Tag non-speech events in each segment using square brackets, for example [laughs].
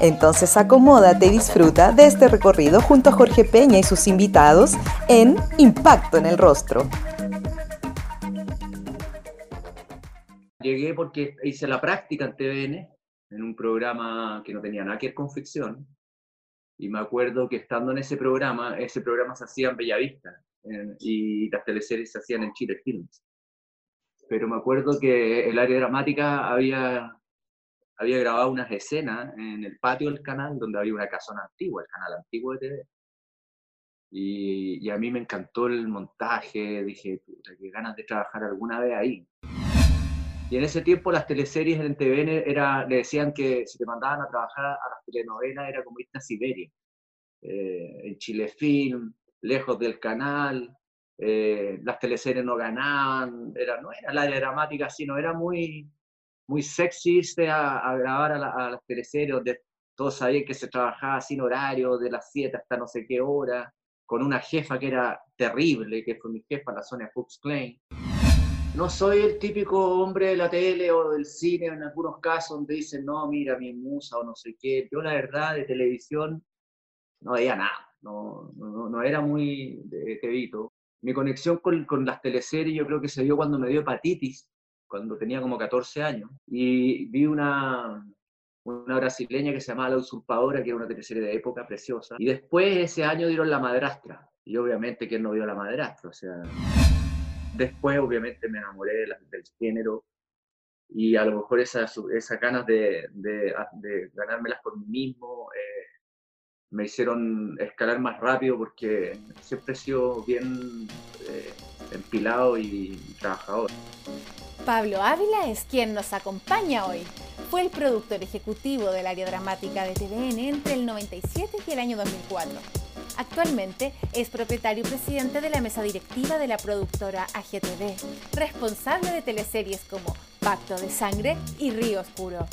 Entonces acomódate y disfruta de este recorrido junto a Jorge Peña y sus invitados en Impacto en el Rostro. Llegué porque hice la práctica en TVN, en un programa que no tenía nada que ver con ficción. Y me acuerdo que estando en ese programa, ese programa se hacía en Bellavista y las teleseries se hacían en Chile Films. Pero me acuerdo que el área dramática había había grabado unas escenas en el patio del canal donde había una casona antigua, el canal antiguo de TV. Y, y a mí me encantó el montaje, dije, puta, qué ganas de trabajar alguna vez ahí. Y en ese tiempo las teleseries en TVN era, le decían que si te mandaban a trabajar a las telenovelas era como irte a Siberia. Eh, en Chile Film, lejos del canal, eh, las teleseries no ganaban, era, no era la dramática, sino era muy, muy sexy a, a grabar a, las teleseries donde todos sabían que se trabajaba sin horario, de las 7 hasta no sé qué hora, con una jefa que era terrible, que fue mi jefa, la Sonia Fuchs Klein. No soy el típico hombre de la tele o del cine en algunos casos donde dicen, no, mira, mi musa o no sé qué. Yo la verdad de televisión no veía nada, no, no, no era muy de tevito. Mi conexión con, con las teleseries yo creo que se dio cuando me dio hepatitis cuando tenía como 14 años, y vi una, una brasileña que se llamaba La Usurpadora, que era una teleserie de época preciosa, y después ese año dieron La Madrastra, y obviamente que no vio La Madrastra, o sea, después obviamente me enamoré del género, y a lo mejor esas, esas ganas de, de, de ganármelas por mí mismo eh, me hicieron escalar más rápido porque siempre he sido bien eh, empilado y trabajador. Pablo Ávila es quien nos acompaña hoy. Fue el productor ejecutivo del área dramática de TVN entre el 97 y el año 2004. Actualmente es propietario y presidente de la mesa directiva de la productora AGTV, responsable de teleseries como Pacto de Sangre y Río Oscuro.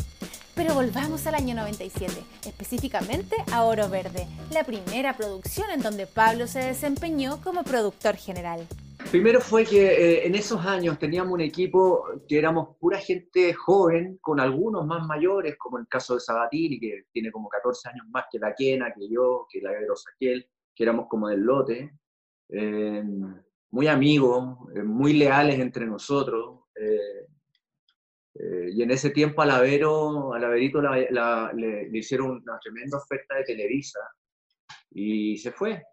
Pero volvamos al año 97, específicamente a Oro Verde, la primera producción en donde Pablo se desempeñó como productor general. Primero fue que eh, en esos años teníamos un equipo que éramos pura gente joven, con algunos más mayores, como el caso de Sabatini, que tiene como 14 años más que la Quena, que yo, que la Ebro Saquiel, que éramos como del lote, eh, muy amigos, eh, muy leales entre nosotros. y en ese tiempo a Lavero, a Laverito le, le hicieron una tremenda oferta de Televisa y se fue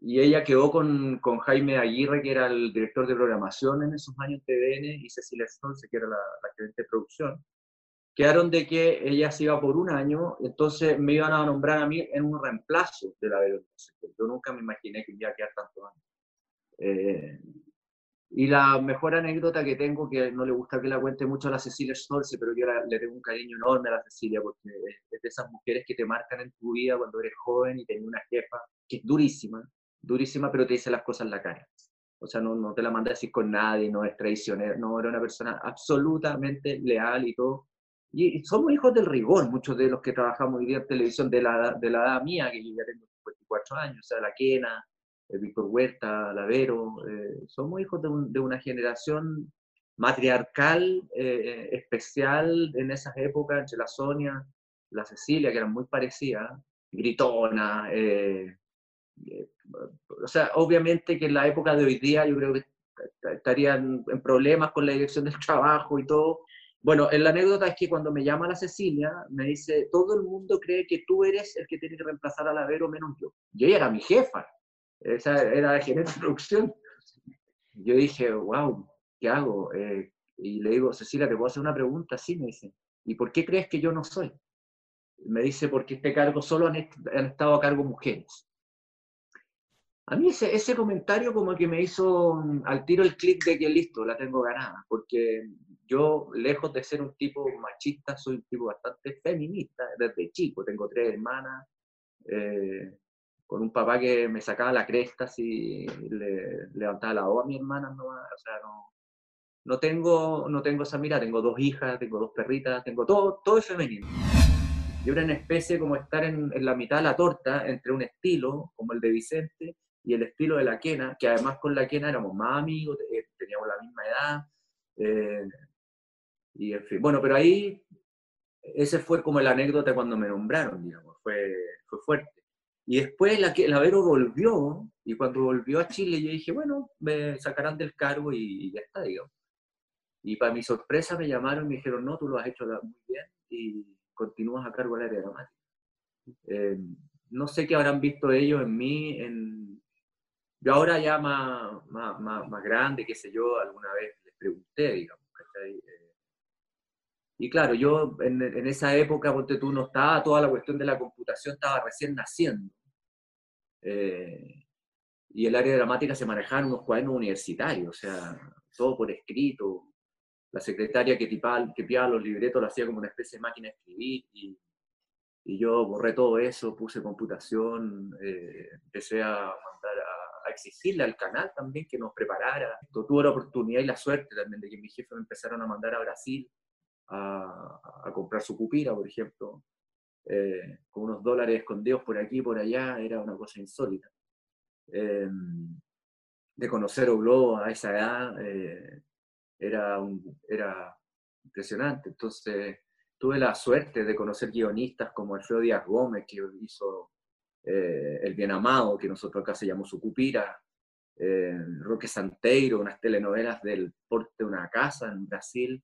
y ella quedó con, con, Jaime Aguirre, que era el director de programación en esos años en TVN, y Cecilia Stolze, que era la, la gerente de producción. Quedaron de que ella se iba por un año, entonces me iban a nombrar a mí en un reemplazo de la de Yo nunca me imaginé que iba a quedar tanto años. Eh, y la mejor anécdota que tengo, que no le gusta que la cuente mucho a la Cecilia Stolze, pero yo le tengo un cariño enorme a la Cecilia, porque es de esas mujeres que te marcan en tu vida cuando eres joven y tenés una jefa que es durísima, durísima, pero te dice las cosas en la cara. O sea, no, no te la manda así con nadie, no es traicionero, no, era una persona absolutamente leal y todo. Y, somos hijos del rigor, muchos de los que trabajamos hoy día en televisión, de la, de la edad mía, que yo ya tengo 54 años, o sea, la Quena, el Víctor Huerta, Lavero, eh, somos hijos de, de, una generación matriarcal, eh, especial en esas épocas, entre la Sonia, la Cecilia, que eran muy parecidas, gritona, eh, eh, o sea, obviamente que en la época de hoy día yo creo que estarían en problemas con la dirección del [laughs] trabajo y todo. Bueno, la anécdota es que cuando me llama la Cecilia, me dice, todo el mundo cree que tú eres el que tiene que reemplazar a la Vero menos yo. Y ella era mi jefa, esa era la gerente de producción. Yo dije, wow, ¿qué hago? Eh, y le digo, Cecilia, ¿te puedo hacer una pregunta? Sí, me dice. ¿Y por qué crees que yo no soy? Me dice, porque este cargo solo han, han estado a cargo mujeres. A mí ese, comentario como que me hizo mm, al tiro el clic de que listo, la tengo ganada, porque yo, lejos de ser un tipo machista, soy un tipo bastante feminista desde chico, tengo tres hermanas, eh, con un papá que me sacaba la cresta le levantaba la voz a mi hermana, no, o sea, no, no tengo, no tengo esa mirada, tengo dos hijas, tengo dos perritas, tengo todo, todo es femenino. Y era una especie como estar en, en, la mitad de la torta entre un estilo como el de Vicente y el estilo de la Quena, que además con la Quena éramos más amigos, eh, teníamos la misma edad. Eh, y en fin, bueno, pero ahí ese fue como la anécdota cuando me nombraron, digamos, fue, fue fuerte. Y después la, la Vero volvió, y cuando volvió a Chile yo dije, bueno, me sacarán del cargo y, ya está, digamos. Y para mi sorpresa me llamaron y me dijeron, no, tú lo has hecho muy bien y continúas a cargo del área dramática. Eh, no sé qué habrán visto ellos en mí, en... yo ahora ya más, más, más, grande, qué sé yo, alguna vez les pregunté, digamos, eh, y claro, yo en, en, esa época, porque tú no estaba, toda la cuestión de la computación estaba recién naciendo. Eh, y el área dramática se manejaba en unos cuadernos universitarios, o sea, todo por escrito. La secretaria que tipaba, que los libretos lo hacía como una especie de máquina de escribir y, y yo borré todo eso, puse computación, eh, empecé a mandar a, exigirle al canal también que nos preparara. Tuve la oportunidad y la suerte también de que mi jefe me empezaron a mandar a Brasil a, a comprar su cupira, por ejemplo, eh, con unos dólares escondidos por aquí y por allá, era una cosa insólita. Em, de conocer Obló a esa edad eh, era, un, era impresionante. Entonces, tuve la suerte de conocer guionistas como Alfredo Díaz Gómez, que hizo eh, El Bien Amado, que nosotros acá se llamó Sucupira, Roque Santeiro, unas telenovelas del porte de una casa en Brasil,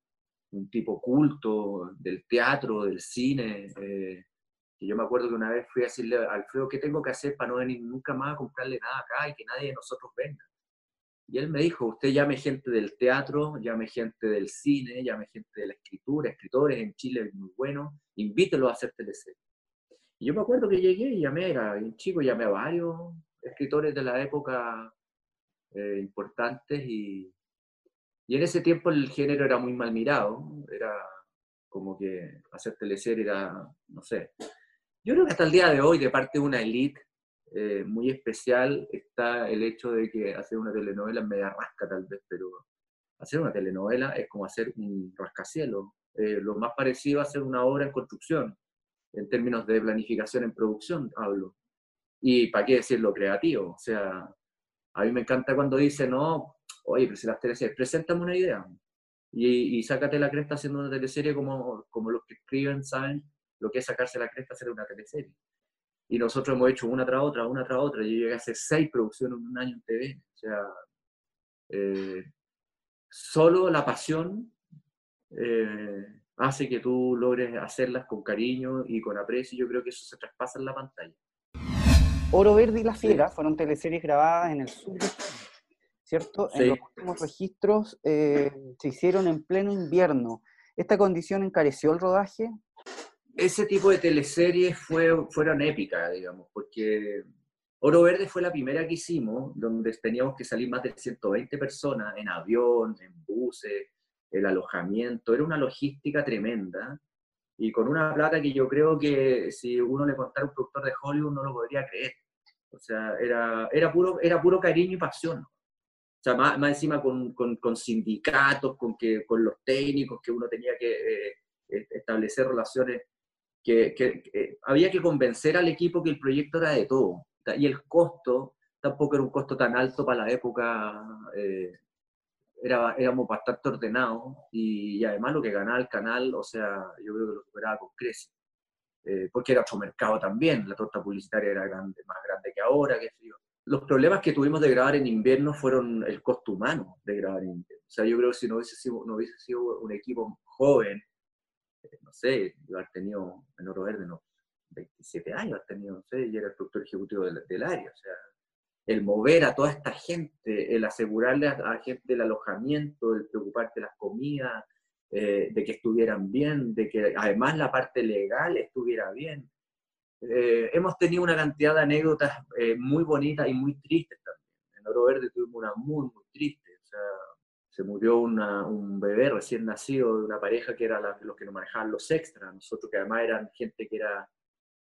un tipo culto del teatro, del cine, yo me acuerdo que una vez fui a decirle a Alfredo, ¿qué tengo que hacer para no venir nunca más a comprarle nada acá y que nadie de nosotros venga? Y él me dijo, usted llame gente del teatro, llame gente del cine, llame gente de la escritura, escritores en Chile muy buenos, invítelo a hacer teleseries. Yo me acuerdo que llegué y llamé, era un chico, llamé a varios escritores de la época eh, importantes y, y en ese tiempo el género era muy mal mirado, era como que hacer teleseries era, no sé, yo creo que hasta el día de hoy, de parte de una elite eh, muy especial, está el hecho de que hacer una telenovela es media rasca tal vez, pero hacer una telenovela es como hacer un rascacielos. Eh, lo más parecido a hacer una obra en construcción, en términos de planificación en producción, hablo. Y para qué decir lo creativo, o sea, a mí me encanta cuando dice, no, oye, pero si las teleseries, preséntame una idea. Y, y sácate la cresta haciendo una teleserie como, como los que escriben saben lo que es sacarse la cresta hacer una teleserie. Y nosotros hemos hecho una tras otra, una tras otra. Yo llegué a hacer seis producciones en un año en TV. O sea, eh, solo la pasión eh, hace que tú logres hacerlas con cariño y con aprecio. Yo creo que eso se traspasa en la pantalla. Oro Verde y La Fiera fueron teleseries grabadas en el sur ¿cierto? En los últimos registros eh, se hicieron en pleno invierno. ¿Esta condición encareció el rodaje? ese tipo de teleseries fue, fueron épicas, digamos, porque Oro Verde fue la primera que hicimos, donde teníamos que salir más de 120 personas en avión, en buses, el alojamiento, era una logística tremenda y con una plata que yo creo que si uno le contara a un productor de Hollywood no lo podría creer. O sea, era, era, puro, era puro cariño y pasión. O sea, más, más encima con, con, con, sindicatos, con, que, con los técnicos que uno tenía que eh, establecer relaciones que, había que convencer al equipo que el proyecto era de todo. Y el costo tampoco era un costo tan alto para la época. Eh, era, éramos bastante ordenados y, además lo que ganaba el canal, o sea, yo creo que lo superaba con creces. Eh, porque era otro mercado también, la torta publicitaria era grande, más grande que ahora, frío. Los problemas que tuvimos de grabar en invierno fueron el costo humano de grabar en invierno. O sea, yo creo que si no hubiese sido, no hubiese sido un equipo joven, no sé, yo he tenido en Oro Verde, no, 27 años, tenido, no sé, y era el productor ejecutivo del, área, o sea, el mover a toda esta gente, el asegurarle a la gente el alojamiento, el preocuparte de las comidas, eh, de que estuvieran bien, de que además la parte legal estuviera bien. Eh, hemos tenido una cantidad de anécdotas eh, muy bonitas y muy tristes también. En Oro Verde tuvimos una muy, muy triste. O sea, se murió un bebé recién nacido de una pareja que era los que nos manejaban los extras, nosotros que además eran gente que era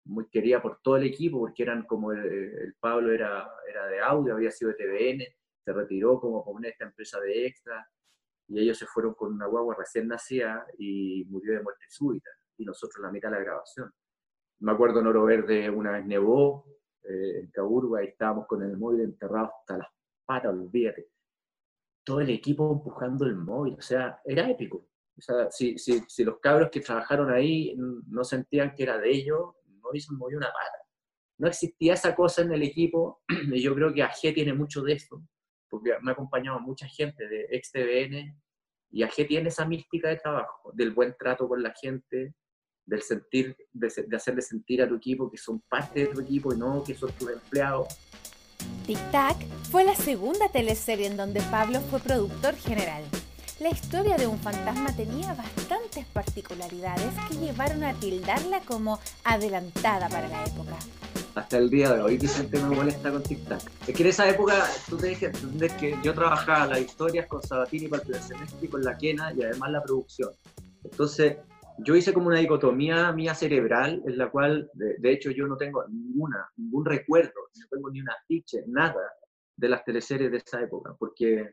muy querida por todo el equipo, porque eran como el, Pablo era, era de audio, había sido de TVN, se retiró como con esta empresa de extra, y ellos se fueron con una guagua recién nacida y murió de muerte súbita, y nosotros la mitad de la grabación. Me acuerdo en Oro Verde una vez nevó, eh, en Caburga, y estábamos con el móvil enterrado hasta las patas, olvídate. Todo el equipo empujando el móvil, o sea, era épico. O sea, si, si, si los cabros que trabajaron ahí no sentían que era de ellos, no hubiesen movido una pata. No existía esa cosa en el equipo, [clears throat] y yo creo que AG tiene mucho de eso, porque me ha acompañado mucha gente de ex TVN, y AG tiene esa mística de trabajo, del buen trato con la gente, del sentir, de, de hacerle sentir a tu equipo que son parte de tu equipo y no que son tus empleados. Tic Tac fue la segunda teleserie en donde Pablo fue productor general. La historia de un fantasma tenía bastantes particularidades que llevaron a tildarla como adelantada para la época. Hasta el día de hoy Vicente me molesta con Tic Tac. Es que en esa época, tú te que que yo trabajaba las historias con Sabatini para el semestre y con la Quena y además la producción. Entonces, yo hice como una dicotomía mía cerebral en la cual, de, hecho, yo no tengo ninguna, ningún recuerdo, no tengo ni una ficha, nada de las teleseries de esa época, porque,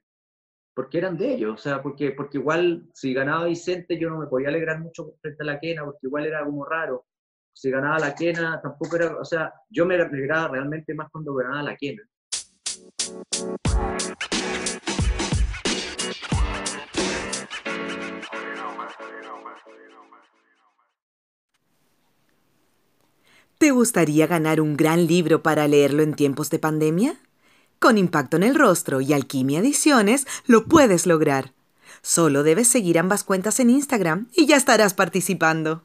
porque eran de ellos, o sea, porque, porque igual si ganaba Vicente yo no me podía alegrar mucho frente a la quena, porque igual era como raro. Si ganaba la quena tampoco era, o sea, yo me alegraba realmente más cuando ganaba la quena. ¿Te gustaría ganar un gran libro para leerlo en tiempos de pandemia? Con Impacto en el Rostro y Alquimia Ediciones lo puedes lograr. Solo debes seguir ambas cuentas en Instagram y ya estarás participando.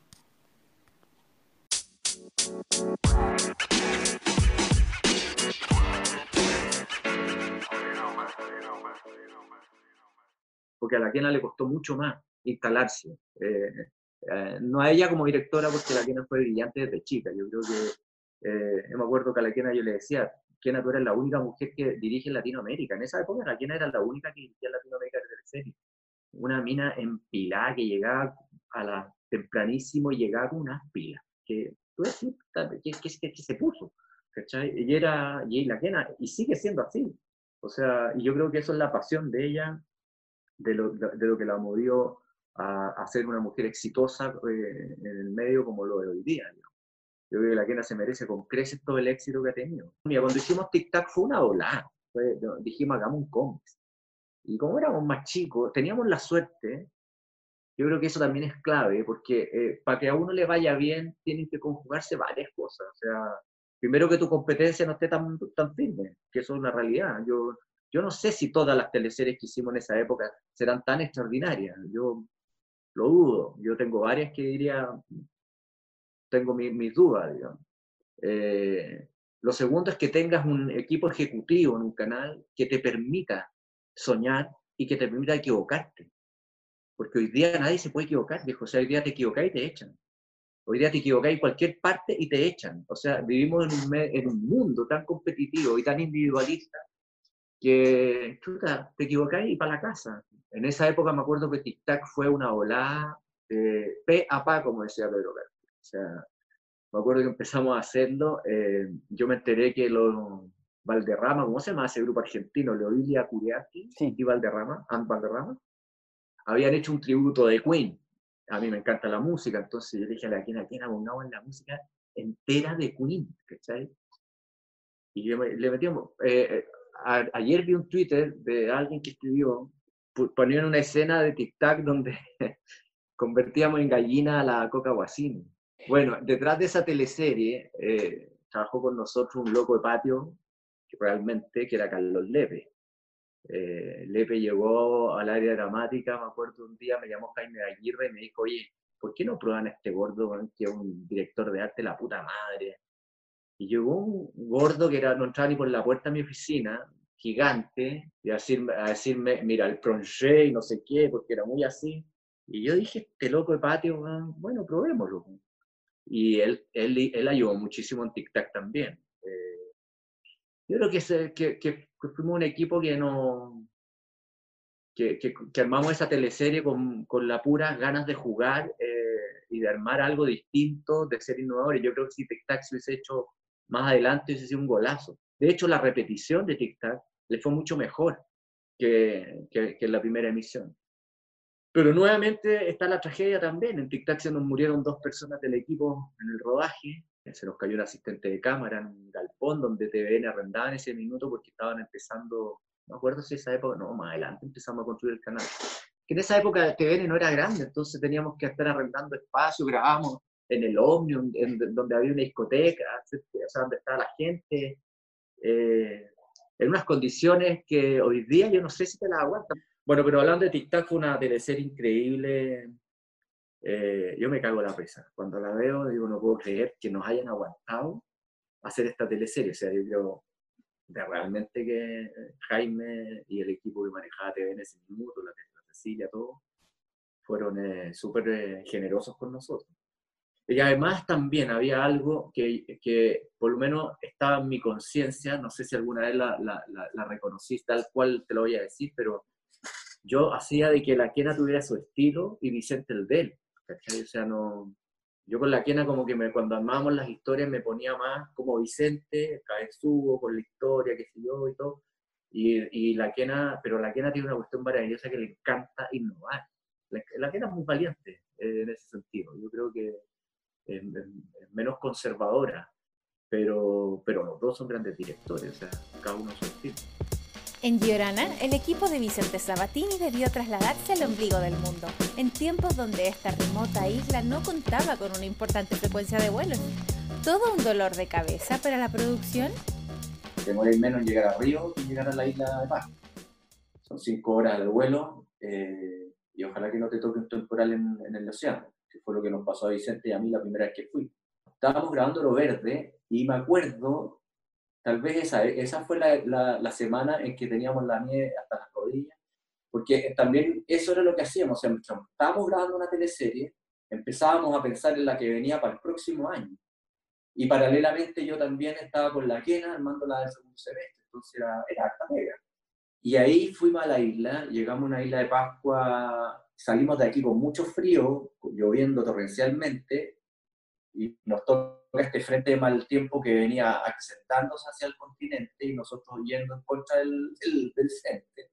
Porque a la Kena le costó mucho más instalarse. Eh, eh, no a ella como directora, porque la Kena fue brillante desde chica. Yo creo que, eh, me acuerdo que a la Kena yo le decía, Kena, tú eres la única mujer que dirige en Latinoamérica. En esa época la era la única que dirigía en Latinoamérica de serie. Una mina empilada que llegaba a la tempranísimo llegaba con unas pilas. Que tú que, que, que, se puso. ¿cachai? Y era, y la Kena, y sigue siendo así. O sea, yo creo que eso es la pasión de ella, de lo, de lo que la movió a, ser una mujer exitosa eh, en el medio como lo de hoy día. Yo creo que la Kena se merece con creces todo el éxito que ha tenido. Mira, cuando hicimos Tic Tac fue una volada. dijimos, hagamos un cómics. Y como éramos más chicos, teníamos la suerte, yo creo que eso también es clave, porque eh, para que a uno le vaya bien, tienen que conjugarse varias cosas. O sea, primero que tu competencia no esté tan, tan firme, que eso es una realidad. Yo, yo no sé si todas las teleseries que hicimos en esa época serán tan extraordinarias. Yo lo dudo. Yo tengo varias que diría, tengo mis, dudas, digamos. Eh, lo segundo es que tengas un equipo ejecutivo en un canal que te permita soñar y que te permita equivocarte. Porque hoy día nadie se puede equivocar, viejo. O sea, hoy día te equivocas y te echan. Hoy día te equivocas en cualquier parte y te echan. O sea, vivimos en un, en un mundo tan competitivo y tan individualista que, chuta, te equivocáis y para la casa. En esa época me acuerdo que Tic Tac fue una volada de pe a pa, como decía Pedro García. O sea, me acuerdo que empezamos a hacerlo, eh, yo me enteré que los Valderrama, ¿cómo se llama ese grupo argentino? Leodilia Curiati y Valderrama, Ant Valderrama, habían hecho un tributo de Queen. A mí me encanta la música, entonces yo dije a la quien, a quien abogado en la música entera de Queen, ¿cachai? Y le metíamos, eh, eh ayer vi un Twitter de alguien que escribió, ponían una escena de tic-tac donde [laughs] convertíamos en gallina a la Coca Guasini. Bueno, detrás de esa teleserie eh, trabajó con nosotros un loco de patio, que realmente, que era Carlos Lepe. Eh, Lepe llegó al área dramática, me acuerdo un día, me llamó Jaime Aguirre y me dijo, oye, ¿por qué no prueban a este gordo que es un director de arte, la puta madre? Y llegó un gordo que era, no entraba ni por la puerta de mi oficina, gigante, y a, decirme, a decirme mira, el projet y no sé qué, porque era muy así. Y yo dije, este loco de patio, bueno, probémoslo. Y él, él, él ayudó muchísimo en Tic Tac también. Eh, yo creo que, que, que, fuimos un equipo que no... Que, que, armamos esa teleserie con, con las puras ganas de jugar eh, y de armar algo distinto, de ser innovadores. Yo creo que si Tic Tac se hubiese hecho más adelante, hubiese sido un golazo. De hecho, la repetición de Tic Tac le fue mucho mejor que, que, en la primera emisión. Pero nuevamente está la tragedia también. En Tic Tac se nos murieron dos personas del equipo en el rodaje. Se nos cayó un asistente de cámara en un galpón donde TVN arrendaba en ese minuto porque estaban empezando, no me acuerdo si esa época, no, más adelante empezamos a construir el canal. Que en esa época TVN no era grande, entonces teníamos que estar arrendando espacio, grabamos en el Omnium, donde había una discoteca, o sea, donde estaba la gente. Eh, en unas condiciones que hoy día yo no sé si te las aguantan. Bueno, pero hablando de Tic Tac, fue una teleserie increíble. Eh, yo me cago en la presa. Cuando la veo, digo, no puedo creer que nos hayan aguantado hacer esta teleserie. O sea, yo creo realmente que Jaime y el equipo que manejaba TV en ese minuto, la, Cecilia, todo, fueron eh, súper eh, generosos con nosotros. Y además también había algo que, que por lo menos estaba en mi conciencia, no sé si alguna vez la, la, la, reconociste, tal cual te lo voy a decir, pero yo hacía de que la quena tuviera su estilo y Vicente el de él. O sea, no, yo con la quena como que me, cuando armábamos las historias me ponía más como Vicente, cabezudo, con la historia, qué sé yo y todo. Y, y, la quena, pero la quena tiene una cuestión maravillosa que le encanta innovar. La, la quena es muy valiente eh, en ese sentido. Yo creo que menos conservadora, pero, pero los dos son grandes directores, o sea, cada uno su estilo. En Giorana, el equipo de Vicente Sabatini debió trasladarse al ombligo del mundo, en tiempos donde esta remota isla no contaba con una importante frecuencia de vuelos. Todo un dolor de cabeza para la producción. Demora menos en llegar a Río que llegar a la isla de Paz. Son cinco horas de vuelo eh, y ojalá que no te toque un temporal en, en el océano fue lo que nos pasó a Vicente y a mí la primera vez que fui. Estábamos grabando Lo Verde y me acuerdo, tal vez esa, esa fue la, la, semana en que teníamos la nieve hasta las rodillas, porque también eso era lo que hacíamos, o sea, estábamos grabando una teleserie, empezábamos a pensar en la que venía para el próximo año. Y paralelamente yo también estaba con la quena armando la del segundo semestre, entonces era, era harta negra. Y ahí fuimos a la isla, llegamos a una isla de Pascua salimos de aquí con mucho frío, lloviendo torrencialmente, y nos toca este frente de mal tiempo que venía accentándose hacia el continente y nosotros yendo en contra del, del, frente.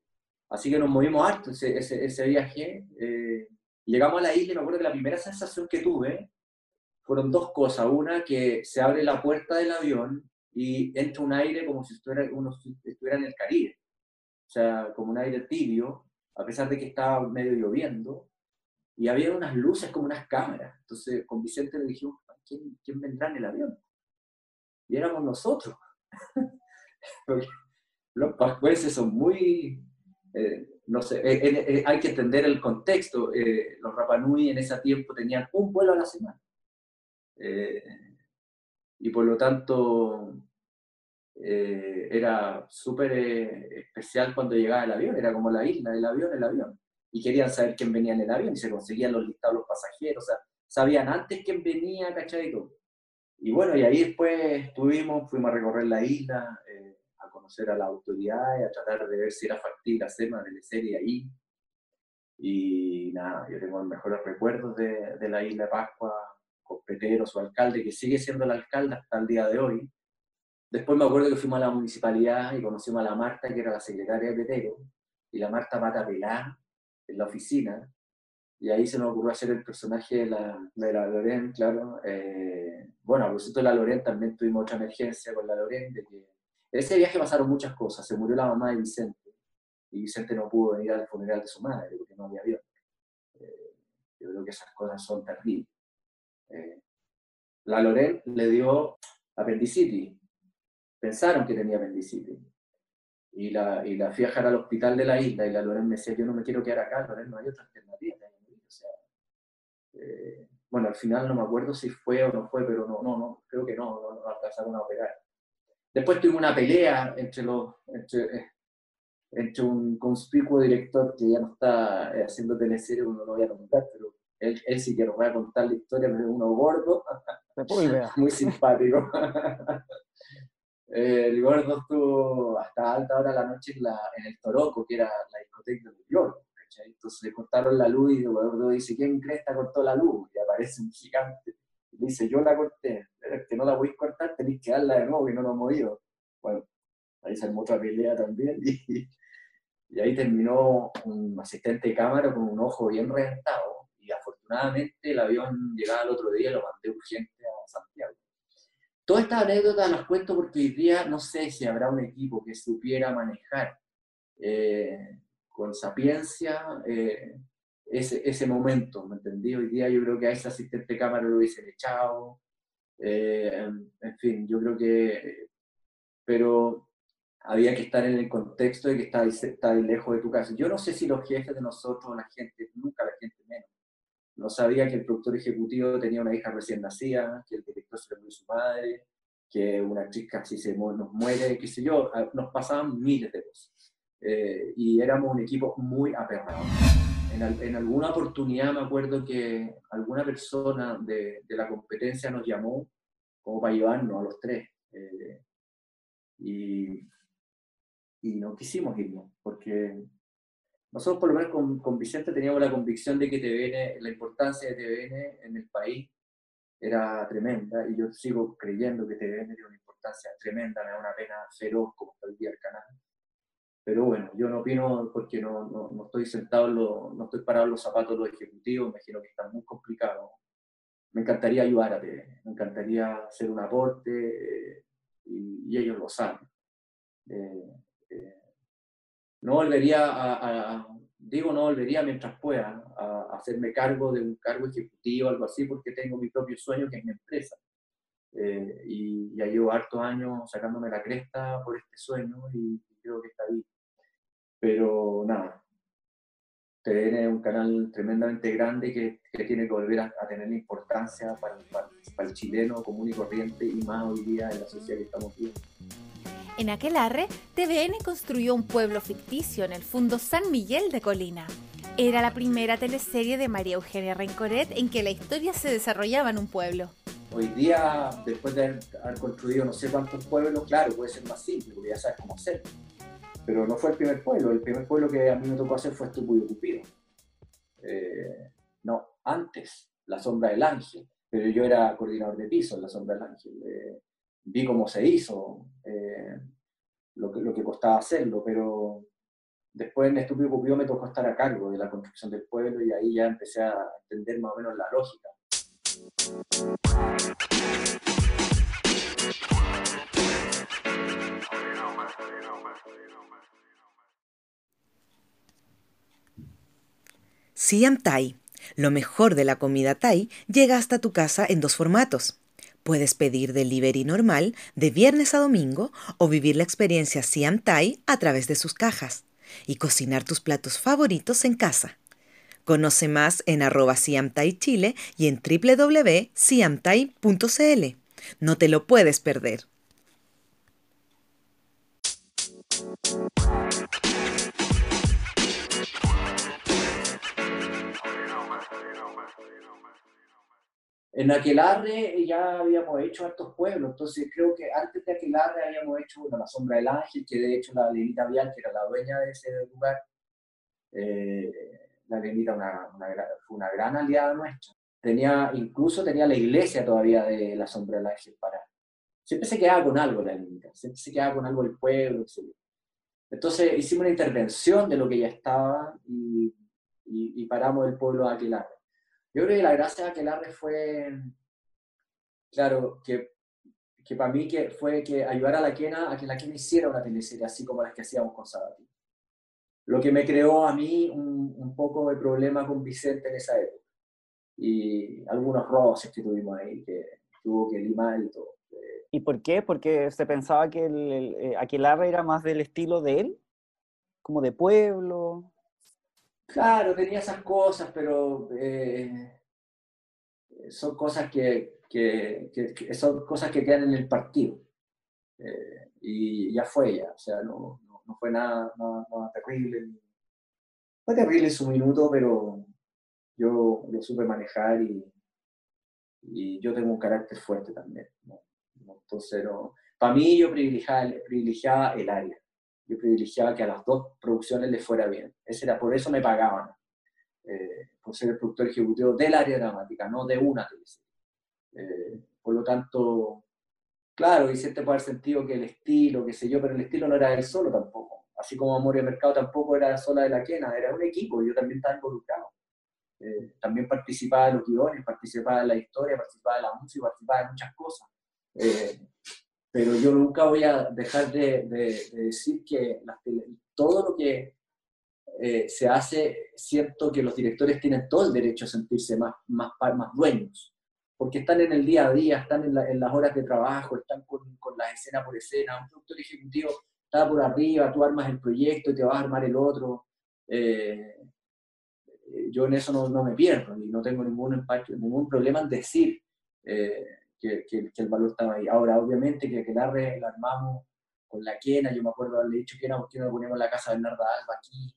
Así que nos movimos harto ese, ese, viaje. Eh, llegamos a la isla y me acuerdo que la primera sensación que tuve fueron dos cosas. Una, que se abre la puerta del avión y entra un aire como si estuviera, uno estuviera en el Caribe. O sea, como un aire tibio a pesar de que estaba medio lloviendo, y había unas luces como unas cámaras. Entonces con Vicente le dijimos, ¿quién, quién vendrá en el avión? Y éramos nosotros. [laughs] los pascuenses son muy, eh, no sé, eh, eh, hay que entender el contexto. los Rapanui en ese tiempo tenían un vuelo a la semana. y por lo tanto, eh, era súper eh, especial cuando llegaba el avión, era como la isla, el avión, el avión. Y querían saber quién venía en el avión y se conseguían los listados los pasajeros, o sea, sabían antes quién venía, ¿cachai? Y bueno, y ahí después estuvimos, fuimos a recorrer la isla, eh, a conocer a la autoridad y a tratar de ver si era factible hacer una serie ahí. Y nada, yo tengo los mejores recuerdos de, de la isla de Pascua, con Petero, su alcalde, que sigue siendo el alcalde hasta el día de hoy Después me acuerdo que fuimos a la municipalidad y conocimos a la Marta, que era la secretaria de Petero, y la Marta Mata Pelá en la oficina, y ahí se nos ocurrió hacer el personaje de la, de la Loren, claro. Eh, bueno, a propósito de la Loren también tuvimos otra emergencia con la Loren, de que en ese viaje pasaron muchas cosas, se murió la mamá de Vicente, y Vicente no pudo venir al funeral de su madre porque no había avión. Eh, yo creo que esas cosas son terribles. Eh, la Loren le dio apendicitis, pensaron que tenía apendicitis. Y la, y la fui a dejar al hospital de la isla y la Loren me decía, yo no me quiero quedar acá, Loren, no hay otra alternativa. Sea, eh, bueno, al final no me acuerdo si fue o no fue, pero no, no, no creo que no, no, no alcanzaron a operar. Después tuvimos una pelea entre, los, entre, eh, entre un conspicuo director que ya no está eh, haciendo teleseries, no lo voy a nombrar, pero él, él sí que nos va a contar la historia, pero es uno gordo, [laughs] muy simpático. el gordo estuvo hasta alta hora de la noche en, la, en el Toroco, que era la discoteca de York, Entonces cortaron la luz y Eduardo dice, ¿quién crees que cortó la luz? Y aparece un gigante. Y dice, yo la corté. Pero es que no la podéis cortar, tenéis que darla de nuevo y no lo movido. Bueno, ahí se armó otra pelea también. [laughs] Y, ahí terminó un asistente de cámara con un ojo bien reventado. Y afortunadamente el avión llegaba el otro día y lo mandé urgente a Santiago. Todas estas anécdotas las cuento porque hoy día no sé si habrá un equipo que supiera manejar eh, con sapiencia eh, ese, ese, momento, ¿me entendí? Hoy día yo creo que a ese asistente de cámara lo hubiesen echado, eh, en fin, yo creo que, pero había que estar en el contexto de que estás, lejos de tu casa. Yo no sé si los jefes de nosotros, la gente, nunca la gente menos, no sabía que el productor ejecutivo tenía una hija recién nacida, que el director se le murió su madre, que una actriz casi se nos muere, qué sé yo, nos pasaban miles de cosas. Eh, y éramos un equipo muy aperrado. En, en, alguna oportunidad me acuerdo que alguna persona de, de, la competencia nos llamó como para llevarnos a los tres. Eh, y, y no quisimos irnos, porque nosotros por lo menos con, con, Vicente teníamos la convicción de que TVN, la importancia de TVN en el país era tremenda y yo sigo creyendo que TVN tiene una importancia tremenda, me da una pena feroz como está el día el canal. Pero bueno, yo no opino porque no, no, no estoy sentado, no estoy parado en los zapatos de los ejecutivos, imagino que está muy complicado. Me encantaría ayudar a me encantaría hacer un aporte eh, y, ellos lo saben. Eh, eh, no volvería a, digo no volvería mientras pueda a, hacerme cargo de un cargo ejecutivo algo así porque tengo mi propio sueño que es mi empresa. Eh, y ya llevo hartos años sacándome la cresta por este sueño y, creo que está ahí. Pero nada, TVN es un canal tremendamente grande que, que tiene que volver a, tener importancia para, para, para, el chileno común y corriente y más hoy día en la sociedad que estamos viviendo. En aquel arre, TVN construyó un pueblo ficticio en el fondo San Miguel de Colina. Era la primera teleserie de María Eugenia Rencoret en que la historia se desarrollaba en un pueblo. Hoy día, después de haber construido no sé cuántos pueblos, claro, puede ser más simple, porque ya sabes cómo hacerlo. Pero no fue el primer pueblo, el primer pueblo que a mí me tocó hacer fue Estúpido Cupido. Eh, no, antes, La Sombra del Ángel, pero yo era coordinador de piso en La Sombra del Ángel. Eh, vi cómo se hizo, eh, lo, que, lo que costaba hacerlo, pero después en Estúpido Cupido me tocó estar a cargo de la construcción del pueblo y ahí ya empecé a entender más o menos la lógica. Siam Thai, lo mejor de la comida Thai, llega hasta tu casa en dos formatos Puedes pedir delivery normal de viernes a domingo o vivir la experiencia Siam Thai a través de sus cajas y cocinar tus platos favoritos en casa. Conoce más en arroba Thai Chile y en www.siamthai.cl. No te lo puedes perder. En Aquelarre ya habíamos hecho hartos pueblos, entonces creo que antes de Aquelarre habíamos hecho La Sombra del Ángel, que de hecho la Lenita Vial, que era la dueña de ese lugar, eh, la Lenita una, fue una gran aliada nuestra. Tenía, incluso tenía la iglesia todavía de La Sombra del Ángel para... Siempre se quedaba con algo la Lenita, siempre se quedaba con algo del pueblo, etc. Entonces hicimos una intervención de lo que ya estaba y, y, y paramos el pueblo de Aquelarre. Yo creo que la gracia de Aquelarre fue, claro, que, que para mí que fue que ayudar a la Quena a que la Quena hiciera una teleserie así como las que hacíamos con Sabati. Lo que me creó a mí un, un poco de problema con Vicente en esa época. Y algunos roces que tuvimos ahí, que tuvo que limar y todo. ¿Y por qué? Porque se pensaba que el, el, eh, era más del estilo de él, como de pueblo. Claro, tenía esas cosas, pero eh, son cosas que, que, que, son cosas que quedan en el partido. Eh, y ya fue ya, o sea, no, no, fue nada, nada, terrible. Fue terrible su minuto, pero yo lo supe manejar y, yo tengo un carácter fuerte también. Entonces, no, para mí yo privilegiaba, privilegiaba el área yo privilegiaba que a las dos producciones les fuera bien. Ese era, por eso me pagaban. eh, por ser el productor ejecutivo del área dramática, no de una teleserie. Eh, por lo tanto, claro, y te puede haber sentido que el estilo, qué sé yo, pero el estilo no era él solo tampoco. Así como Amor y Mercado tampoco era sola de la quena, era un equipo, yo también estaba involucrado. Eh, también participaba en los guiones, participaba en la historia, participaba en la música, participaba en muchas cosas. Eh, pero yo nunca voy a dejar de, decir que todo lo que eh, se hace, siento que los directores tienen todo el derecho a sentirse más, más, más dueños, porque están en el día a día, están en, las horas de trabajo, están con, con la escena por escena. Un productor ejecutivo está por arriba, tú armas el proyecto y te vas a armar el otro. Eh, yo en eso no, no, me pierdo y no tengo ningún, impacto, ningún problema en decir eh, que, que, el valor estaba ahí. Ahora, obviamente, que, que la, la armamos con la quena, yo me acuerdo haberle dicho que ¿por qué no ponemos la casa de Bernarda Alba aquí?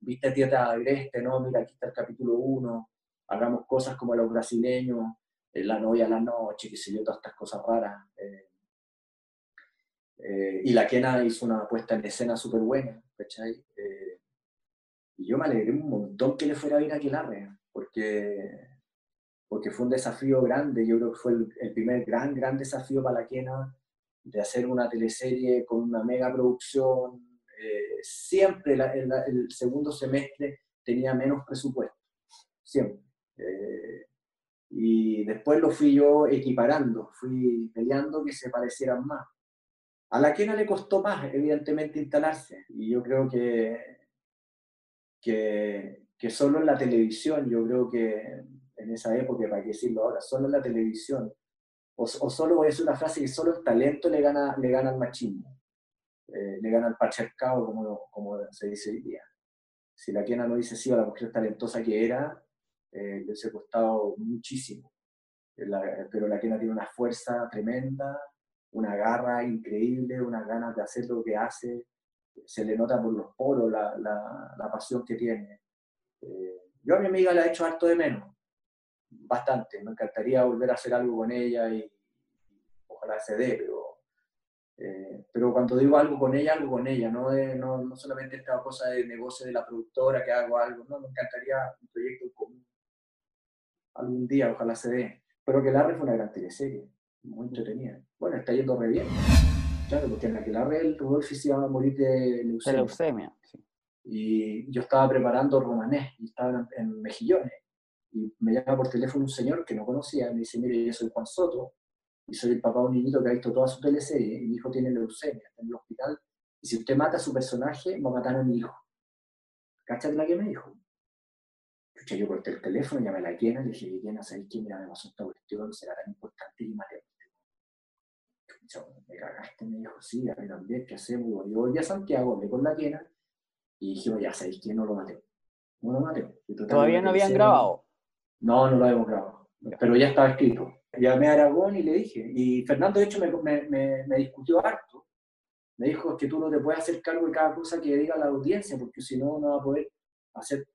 ¿Viste Tierra Agreste? No, mira, aquí está el capítulo 1, hagamos cosas como los brasileños, eh, la novia a la noche, qué sé yo, todas estas cosas raras. Eh, y la Quena hizo una puesta en escena súper buena, ¿cachai? Y yo me alegré un montón que le fuera bien a Aquelarre, porque, porque fue un desafío grande, yo creo que fue el, primer gran, gran desafío para la Quena de hacer una teleserie con una mega producción. Eh, siempre el, segundo semestre tenía menos presupuesto, siempre. Eh, y después lo fui yo equiparando, fui peleando que se parecieran más. A la Quena le costó más, evidentemente, instalarse, y yo creo que que, solo en la televisión, yo creo que en esa época, para qué decirlo ahora, solo en la televisión, o, o, solo voy a decir una frase que solo el talento le gana, le gana al machismo, eh, le gana al patriarcado, como, como se dice hoy día. Si la quena no dice sí a la mujer talentosa que era, eh, le hubiese costado muchísimo. pero la quena tiene una fuerza tremenda, una garra increíble, unas ganas de hacer lo que hace, se le nota por los poros la, la, pasión que tiene. Eh, yo a mi amiga la he hecho harto de menos, bastante. Me encantaría volver a hacer algo con ella y, ojalá se dé, pero, eh, pero cuando digo algo con ella, algo con ella, no, no, no, solamente esta cosa de negocio de la productora que hago algo, no, me encantaría un proyecto común. Algún día, ojalá se dé. Pero que la fue una gran teleserie, muy entretenida. Bueno, está yendo re bien. Claro, porque en aquel el Rudolfi se iba a morir de leucemia. leucemia sí. Y yo estaba preparando romanés, y estaba en, Mejillones. Y me llama por teléfono un señor que no conocía, y me dice, mire, yo soy Juan Soto, y soy el papá de un niñito que ha visto toda su teleserie, y mi hijo tiene leucemia, está en el hospital, y si usted mata a su personaje, va a matar a mi hijo. ¿Cachate la que me dijo? yo corté el teléfono, llamé a la quena, le dije, ¿quién hace quién? Mira, me pasó esta cuestión, será tan importante y me cagaste, me dijo, sí, a mí también, ¿qué hacemos? Yo volví a Santiago, hablé con la quena y dijimos, ya sabéis quién no lo maté. No lo maté. ¿Todavía no habían grabado? No, no lo habíamos grabado, pero ya estaba escrito. Llamé a Aragón y le dije, y Fernando de hecho me, me, me, discutió harto. Me dijo, que tú no te puedes hacer cargo de cada cosa que diga la audiencia, porque si no, no va a poder hacer...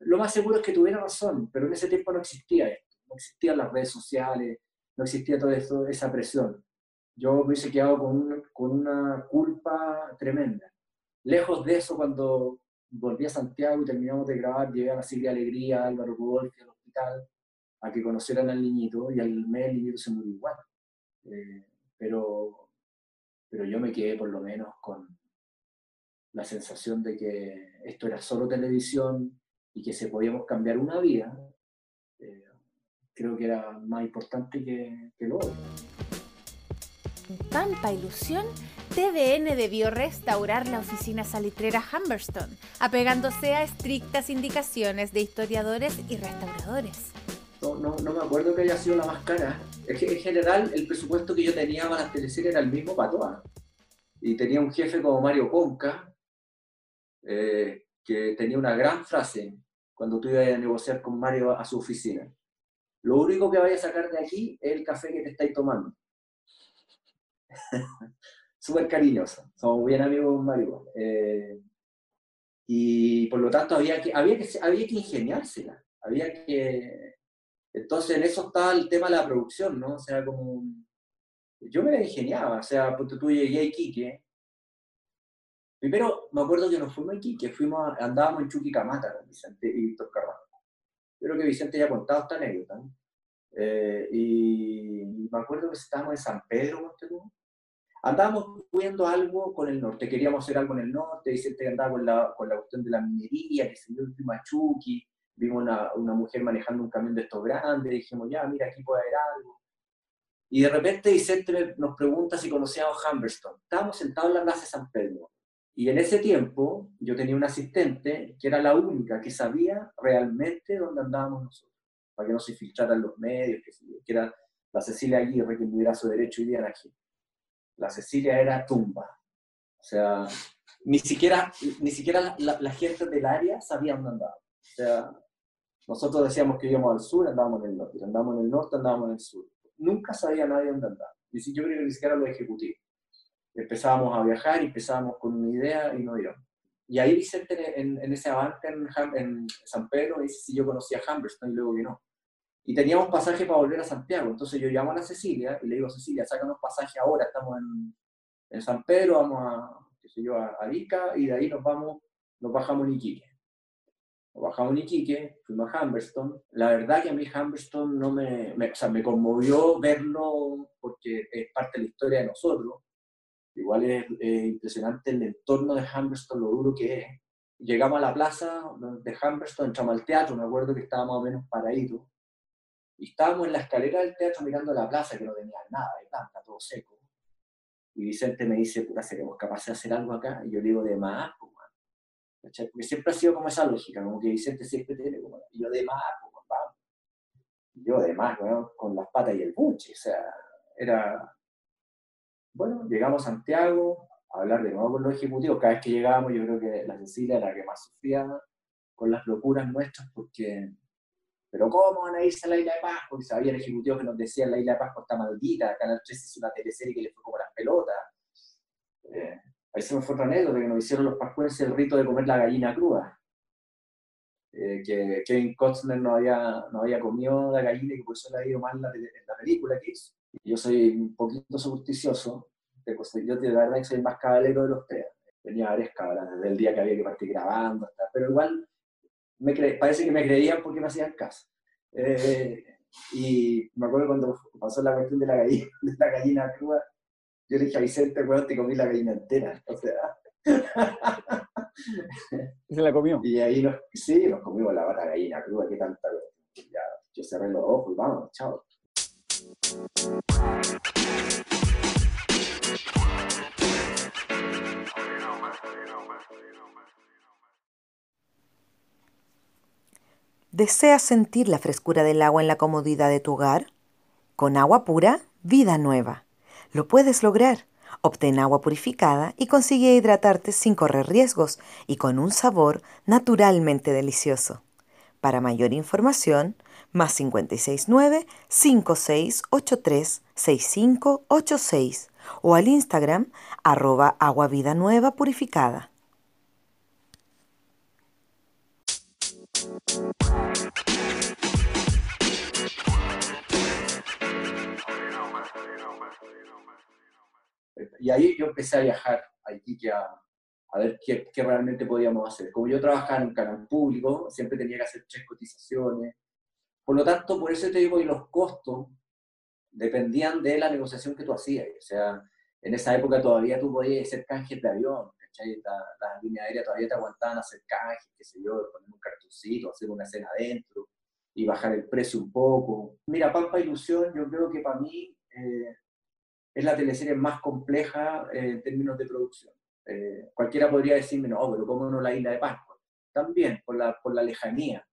Lo más seguro es que tuviera razón, pero en ese tiempo no existía esto. No existían las redes sociales, no existía toda esa presión yo me hubiese quedado con, con una culpa tremenda. Lejos de eso, cuando volví a Santiago y terminamos de grabar, llegué a Silvia Alegría, Álvaro Rudolfi al hospital, a que conocieran al niñito, y al mes el niñito se murió igual. Eh, pero, pero yo me quedé por lo menos con la sensación de que esto era solo televisión y que se podíamos cambiar una vida. Eh, creo que era más importante que, que lo otro. Pampa Ilusión, TVN debió restaurar la oficina salitrera Humberstone, apegándose a estrictas indicaciones de historiadores y restauradores. No, no, no, me acuerdo que haya sido la más cara. Es que en general el presupuesto que yo tenía para las teleseries era el mismo para todas. Y tenía un jefe como Mario Conca, eh, que tenía una gran frase cuando tú ibas a negociar con Mario a su oficina. Lo único que vaya a sacar de aquí es el café que te estáis tomando. [laughs] súper cariñoso, somos bien amigos con Mario. Eh, y por lo tanto había que, había que, había que ingeniársela, había que... Entonces en eso estaba el tema de la producción, ¿no? O sea, como... Yo me ingeniaba, o sea, tú, tú llegué a Iquique. Primero, me acuerdo que nos fuimos a Iquique, fuimos, andábamos en Chuquicamata con Vicente y Víctor Carrasco. Creo que Vicente ya ha contado esta anécdota. Eh, y me acuerdo que estábamos en San Pedro, Andábamos viendo algo con el norte, queríamos hacer algo en el norte, Vicente andaba con la, con la cuestión de la minería, que se dio el Chucky, vimos una, una, mujer manejando un camión de estos grandes, dijimos, ya, mira, aquí puede haber algo. Y de repente Vicente nos pregunta si conocíamos Humberstone. Estábamos sentados en la plaza de San Pedro. Y en ese tiempo yo tenía una asistente que era la única que sabía realmente dónde andábamos nosotros, para que no se filtraran los medios, que, era la Cecilia Aguirre, que me su derecho y día aquí. La Cecilia era tumba. O sea, ni siquiera, ni siquiera la, gente del área sabía dónde andábamos. O sea, nosotros decíamos que íbamos al sur, andábamos en el norte, andábamos en el norte, andábamos en el sur. Nunca sabía nadie dónde andaba. Yo creo que ni siquiera los ejecutivos empezábamos a viajar empezábamos con una idea y no íbamos. Y ahí Vicente en, en ese avance en, en, San Pedro dice si yo conocía a Humberstone y luego que no. Y teníamos pasaje para volver a Santiago. Entonces yo llamo a la Cecilia y le digo, Cecilia, sácanos pasaje ahora, estamos en, San Pedro, vamos a, qué sé yo, a Arica y de ahí nos vamos, nos bajamos en Iquique. Nos bajamos en Iquique, fuimos a Humberstone. La verdad que a mí Humberstone no me, me, o sea, me conmovió verlo porque es parte de la historia de nosotros Igual es impresionante el entorno de Humberstone, lo duro que es. Llegamos a la plaza de Humberstone, entramos al teatro, me acuerdo que estaba más o menos paradito. Y estábamos en la escalera del teatro mirando la plaza, que no tenía nada de planta, todo seco. Y Vicente me dice, puta, ¿seremos capaces de hacer algo acá? Y yo le digo, de más, pues, Porque siempre ha sido como esa lógica, como que Vicente siempre tiene como, y yo de más, pues, vamos. Y yo de más, con las patas y el buche, o sea, era, bueno, llegamos a Santiago a hablar de nuevo con los ejecutivos. Cada vez que llegábamos, yo creo que la Cecilia era la que más sufría con las locuras nuestras, porque, pero ¿cómo van a irse a la isla de Pascua? Porque había ejecutivos que nos decían la isla de Pascua está maldita, Canal 3 hizo una teleserie que le fue como las pelotas. Eh, ahí se me fue otra anécdota, que nos hicieron los pascuenses el rito de comer la gallina cruda. Eh, que Kevin Costner no había, no había comido la gallina y que por eso le ha ido mal la, la película que hizo. Yo soy un poquito supersticioso, yo de verdad que soy el más caballero de los tres. Tenía varias cabras desde el día que había que partir grabando, hasta, pero igual me parece que me creían porque me hacían caso. Eh, y me acuerdo cuando pasó la cuestión de la gallina, [laughs] de la gallina cruda, yo le dije a Vicente, bueno, te comí la gallina entera. [laughs] O sea. [laughs] ¿Y se la comió? Y ahí nos, sí, nos comimos la, la gallina cruda, qué tanta. Ya, yo cerré los ojos y vamos, chao. ¿Deseas sentir la frescura del agua en la comodidad de tu hogar? Con agua pura, vida nueva. Lo puedes lograr. Obtén agua purificada y consigue hidratarte sin correr riesgos y con un sabor naturalmente delicioso. Para mayor información, más 569 5683 6586 o al Instagram arroba agua nueva purificada. Y ahí yo empecé a viajar a Iquique a, a ver qué, qué, realmente podíamos hacer. Como yo trabajaba en un canal público, siempre tenía que hacer tres cotizaciones. Por lo tanto, por eso te digo, y los costos dependían de la negociación que tú hacías. O sea, en esa época todavía tú podías hacer canjes de avión, ¿cachai? Las líneas aéreas todavía te aguantaban hacer canjes, qué sé yo, poner un cartoncito, hacer una escena adentro y bajar el precio un poco. Mira, Pampa Ilusión, yo creo que para mí eh, es la teleserie más compleja eh, en términos de producción. Eh, cualquiera podría decirme, no, pero ¿cómo no la isla de Pascua? También, por la, por la lejanía.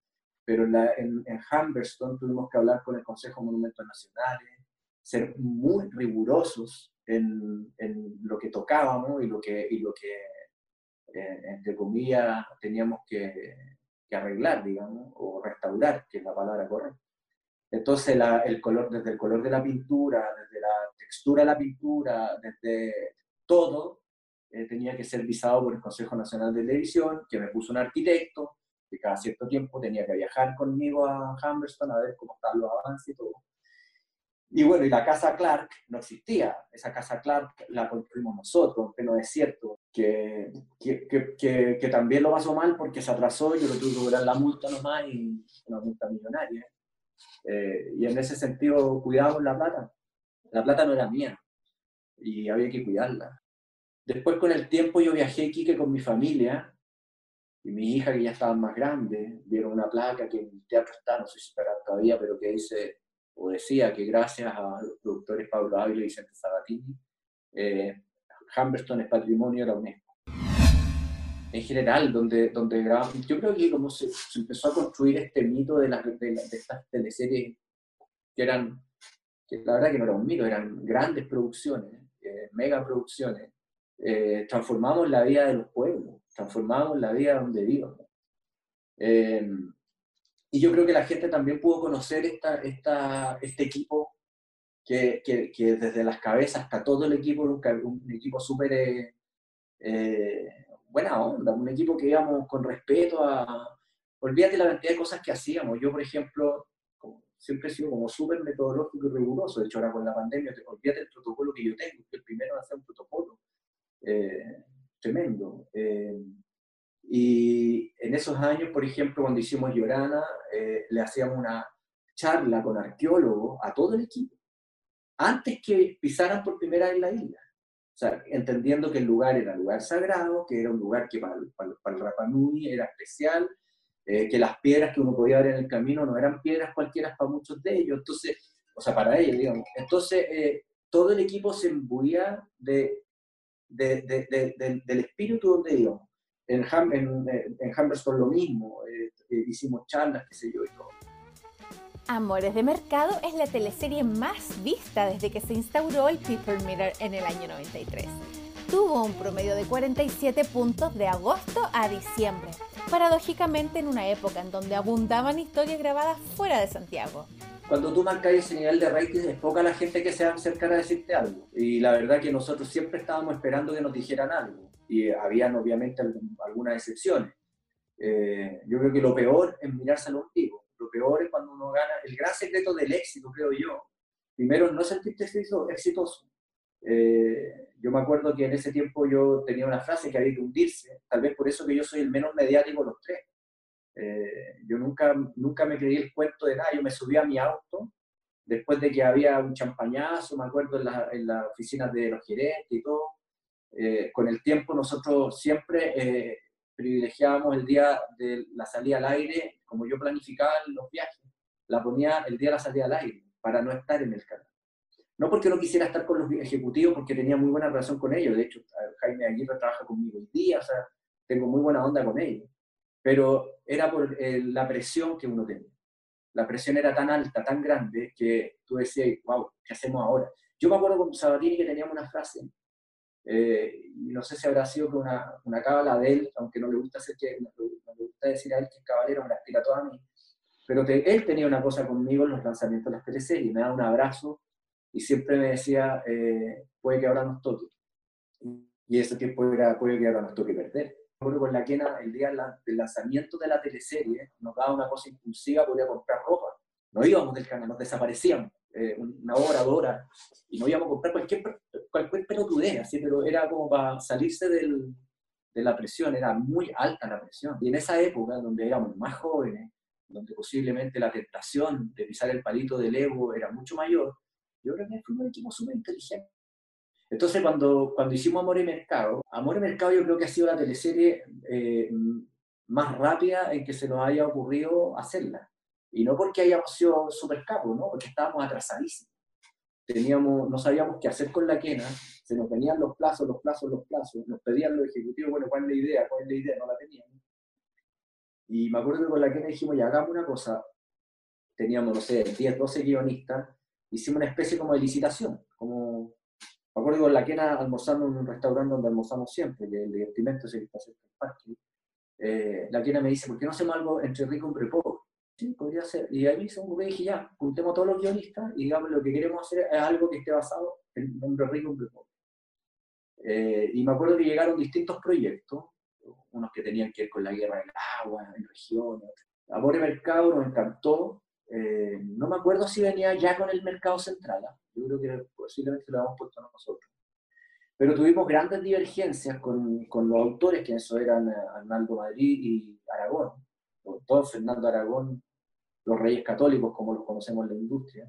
Pero en, en, en Humberstone tuvimos que hablar con el Consejo de Monumentos Nacionales, ser muy rigurosos en, en lo que tocábamos y lo que, y lo que eh, entre comillas, teníamos que, que, arreglar, digamos, o restaurar, que es la palabra correcta. Entonces, la, el color, desde el color de la pintura, desde la textura de la pintura, desde todo, eh, tenía que ser visado por el Consejo Nacional de Televisión, que me puso un arquitecto, que cada cierto tiempo tenía que viajar conmigo a Humberstone a ver cómo están los avances y todo. Y bueno, y la casa Clark no existía. Esa casa Clark la construimos nosotros, en pleno desierto, que, que, que, que, también lo pasó mal porque se atrasó, yo lo tuve que cobrar la multa nomás y una multa millonaria. Eh, y en ese sentido cuidamos la plata. La plata no era mía y había que cuidarla. Después con el tiempo yo viajé aquí con mi familia y mi hija que ya estaba más grande, vieron una placa que en el teatro está, no sé si estará todavía, pero que dice o decía que gracias a los productores Pablo Ávila y Vicente Sabatini, eh, Humberston es patrimonio de la UNESCO. En general, donde, donde yo creo que como se, empezó a construir este mito de, las, de, estas teleseries que eran, que la verdad que no era un mito, eran grandes producciones, eh, mega producciones, eh, transformamos la vida de los pueblos, transformamos la vida donde vivo. Eh, y yo creo que la gente también pudo conocer esta, esta, este equipo que, que, que, desde las cabezas hasta todo el equipo, un, un equipo súper eh, eh, buena onda, un equipo que íbamos con respeto a... Olvídate la cantidad de cosas que hacíamos. Yo, por ejemplo, siempre he sido como súper metodológico y riguroso. De hecho, ahora con la pandemia, olvídate el protocolo que yo tengo, que el primero hacer un protocolo eh, tremendo. Y en esos años, por ejemplo, cuando hicimos Llorana, eh, le hacíamos una charla con arqueólogos a todo el equipo, antes que pisaran por primera vez la isla. O sea, entendiendo que el lugar era lugar sagrado, que era un lugar que para, para, el Rapanui era especial, eh, que las piedras que uno podía ver en el camino no eran piedras cualquiera para muchos de ellos, entonces, o sea, para ellos, digamos. Entonces, eh, todo el equipo se embuía de, de, de, del espíritu donde íbamos en, en, en lo mismo, eh, eh, hicimos charlas, qué sé yo y todo. Amores de Mercado es la teleserie más vista desde que se instauró el People Meter en el año 93. Tuvo un promedio de 47 puntos de agosto a diciembre, paradójicamente en una época en donde abundaban historias grabadas fuera de Santiago cuando tú marcas ese nivel de rating es poca la gente que se va a acercar a decirte algo. Y la verdad que nosotros siempre estábamos esperando que nos dijeran algo y habían obviamente algunas excepciones. Eh, yo creo que lo peor es mirarse al ombligo. Lo peor es cuando uno gana. El gran secreto del éxito, creo yo, primero no sentirte exitoso. Eh, yo me acuerdo que en ese tiempo yo tenía una frase que había que hundirse, tal vez por eso que yo soy el menos mediático de los tres. Eh, yo nunca, nunca me creí el cuento de nada, yo me subí a mi auto después de que había un champañazo, me acuerdo en las en la oficinas de los gerentes y todo, eh, con el tiempo nosotros siempre eh, privilegiábamos el día de la salida al aire, como yo planificaba los viajes, la ponía el día de la salida al aire, para no estar en el canal. No porque no quisiera estar con los ejecutivos, porque tenía muy buena relación con ellos, de hecho Jaime Aguirre trabaja conmigo hoy día, o sea, tengo muy buena onda con ellos, pero era por eh, la presión que uno tenía. La presión era tan alta, tan grande, que tú decías, wow, ¿qué hacemos ahora? Yo me acuerdo con Sabatini que teníamos una frase eh, no sé si habrá sido que una, una cábala de él, aunque no le gusta, hacer que, no le gusta decir a él que es caballero, me la explica toda a mí, pero que él tenía una cosa conmigo en los lanzamientos de las teleseries, me daba un abrazo y siempre me decía, eh, puede que ahora nos toque. Y ese tiempo era, puede que ahora nos toque perder. Con la quena, el día del lanzamiento de la teleserie, nos daba una cosa impulsiva, podía comprar ropa. No íbamos del canal, nos desaparecíamos. Eh, una hora, dos horas, y no íbamos a comprar cualquier, cualquier pelotudez, así, pero era como para salirse del, de la presión, era muy alta la presión. Y en esa época, donde éramos más jóvenes, donde posiblemente la tentación de pisar el palito del ego era mucho mayor, yo creo que fuimos un equipo súper inteligente. Entonces, cuando, cuando hicimos Amor y Mercado, Amor y Mercado yo creo que ha sido la teleserie eh, más rápida en que se nos haya ocurrido hacerla. Y no porque hayamos sido super capos, ¿no? Porque estábamos atrasadísimos. Teníamos, no sabíamos qué hacer con la quena, se nos venían los plazos, los plazos, los plazos, nos pedían los ejecutivos, bueno, ¿cuál es la idea? ¿Cuál es la idea? No la teníamos. Y me acuerdo que con la quena dijimos, ya hagamos una cosa. Teníamos, no sé, 10, 12 guionistas, hicimos una especie como de licitación, como me acuerdo que con la quena almorzando en un restaurante donde almorzamos siempre, que el divertimento es el que hace el parque. Eh, la quena me dice, ¿por qué no hacemos algo entre rico y pobre? Sí, podría ser. Y ahí se me dije, ya, juntemos todos los guionistas y digamos lo que queremos hacer es algo que esté basado en nombre rico, hombre pobre. Eh, y me acuerdo que llegaron distintos proyectos, unos que tenían que ver con la guerra del agua, en regiones. Amor y Mercado nos encantó, eh, no me acuerdo si venía ya con el mercado central, ¿ah? Yo creo que posiblemente lo habíamos puesto nosotros. Pero tuvimos grandes divergencias con, con los autores, que eso eran eh, Arnaldo Madrid y Aragón, todo Fernando Aragón, los reyes católicos, como los conocemos en la industria,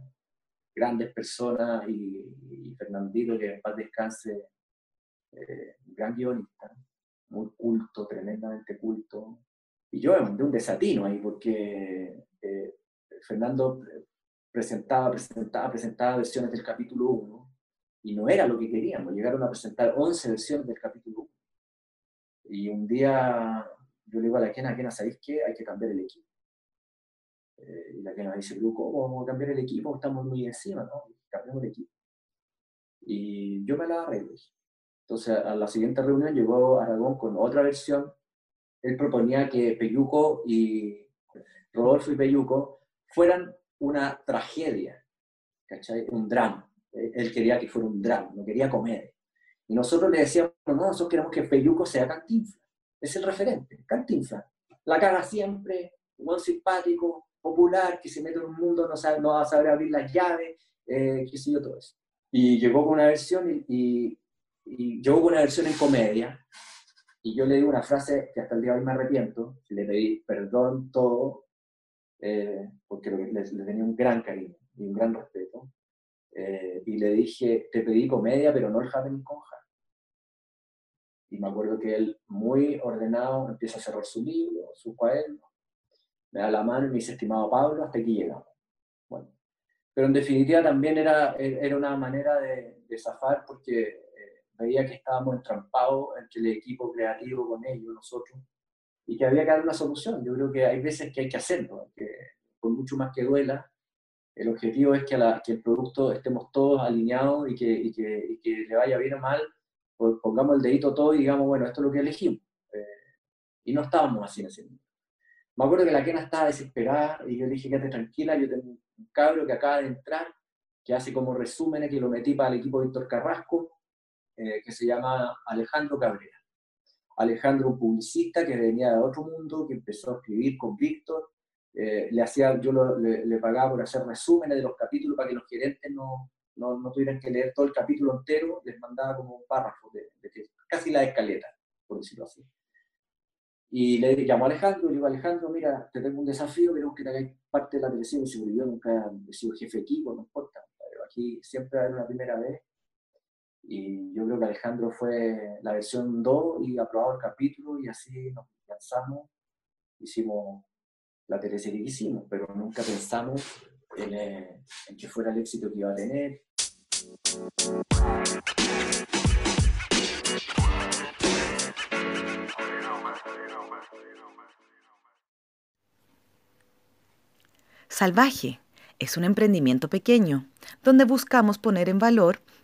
grandes personas, y, Fernandito, que en paz descanse, eh, gran guionista, muy culto, tremendamente culto. Y yo de un desatino ahí, porque eh, Fernando presentaba, presentaba, presentaba versiones del capítulo 1 y no era lo que queríamos. Llegaron a presentar 11 versiones del capítulo 1. Y un día yo le digo a la Kena, Kena, ¿sabéis qué? Hay que cambiar el equipo. Eh, y la Kena dice, ¿cómo vamos a cambiar el equipo? Estamos muy encima, ¿no? Cambiamos el equipo. Y yo me la arreglé. Entonces, a la siguiente reunión llegó Aragón con otra versión. Él proponía que Peyuco y Rodolfo y Peyuco fueran una tragedia. Un drama. Él quería que fuera un drama, no quería comer. Y nosotros le decíamos, no, nosotros queremos que Peyuco sea Cantinflas. Es el referente, Cantinflas. La caga siempre, un buen simpático, popular, que se mete en un mundo, no, sabe, no va a saber abrir las llaves, eh, qué sé yo, todo eso. Y llegó con una versión y, y, llegó con una versión en comedia, y yo le di una frase que hasta el día de hoy me arrepiento, le pedí perdón todo, eh, porque le, tenía un gran cariño y un gran respeto, eh, y le dije, te pedí comedia, pero no el happening con Y me acuerdo que él, muy ordenado, empieza a cerrar su libro, su cuaderno, me da la mano y me dice, estimado Pablo, hasta aquí llegamos. Bueno, pero en definitiva también era, era una manera de, de zafar porque eh, veía que estábamos entrampados entre el equipo creativo con ellos, nosotros, y que había que dar una solución. Yo creo que hay veces que hay que hacerlo, que por mucho más que duela, el objetivo es que, la, que el producto estemos todos alineados y que, le vaya bien o mal, pues pongamos el dedito todo y digamos, bueno, esto es lo que elegimos. Eh, y no estábamos así en. Me acuerdo que la Kena estaba desesperada y yo le dije, quédate tranquila, yo tengo un cabro que acaba de entrar, que hace como resúmenes, que lo metí para el equipo de Víctor Carrasco, eh, que se llama Alejandro Cabrera. Alejandro, un publicista que venía de otro mundo, que empezó a escribir con Víctor, eh, le hacía, yo le, pagaba por hacer resúmenes de los capítulos para que los gerentes no, no, no, tuvieran que leer todo el capítulo entero, les mandaba como un párrafo, de, de, casi la escaleta, por decirlo así. Y le llamó a Alejandro, le digo, Alejandro, mira, te tengo un desafío, queremos que te hagáis parte de la televisión. Y yo nunca he sido jefe de equipo, no importa, pero aquí siempre va a haber una primera vez. Y yo creo que Alejandro fue la versión 2 y aprobado el capítulo y así nos lanzamos, hicimos la teleserie que hicimos, pero nunca pensamos en, eh, en que fuera el éxito que iba a tener. Salvaje es un emprendimiento pequeño donde buscamos poner en valor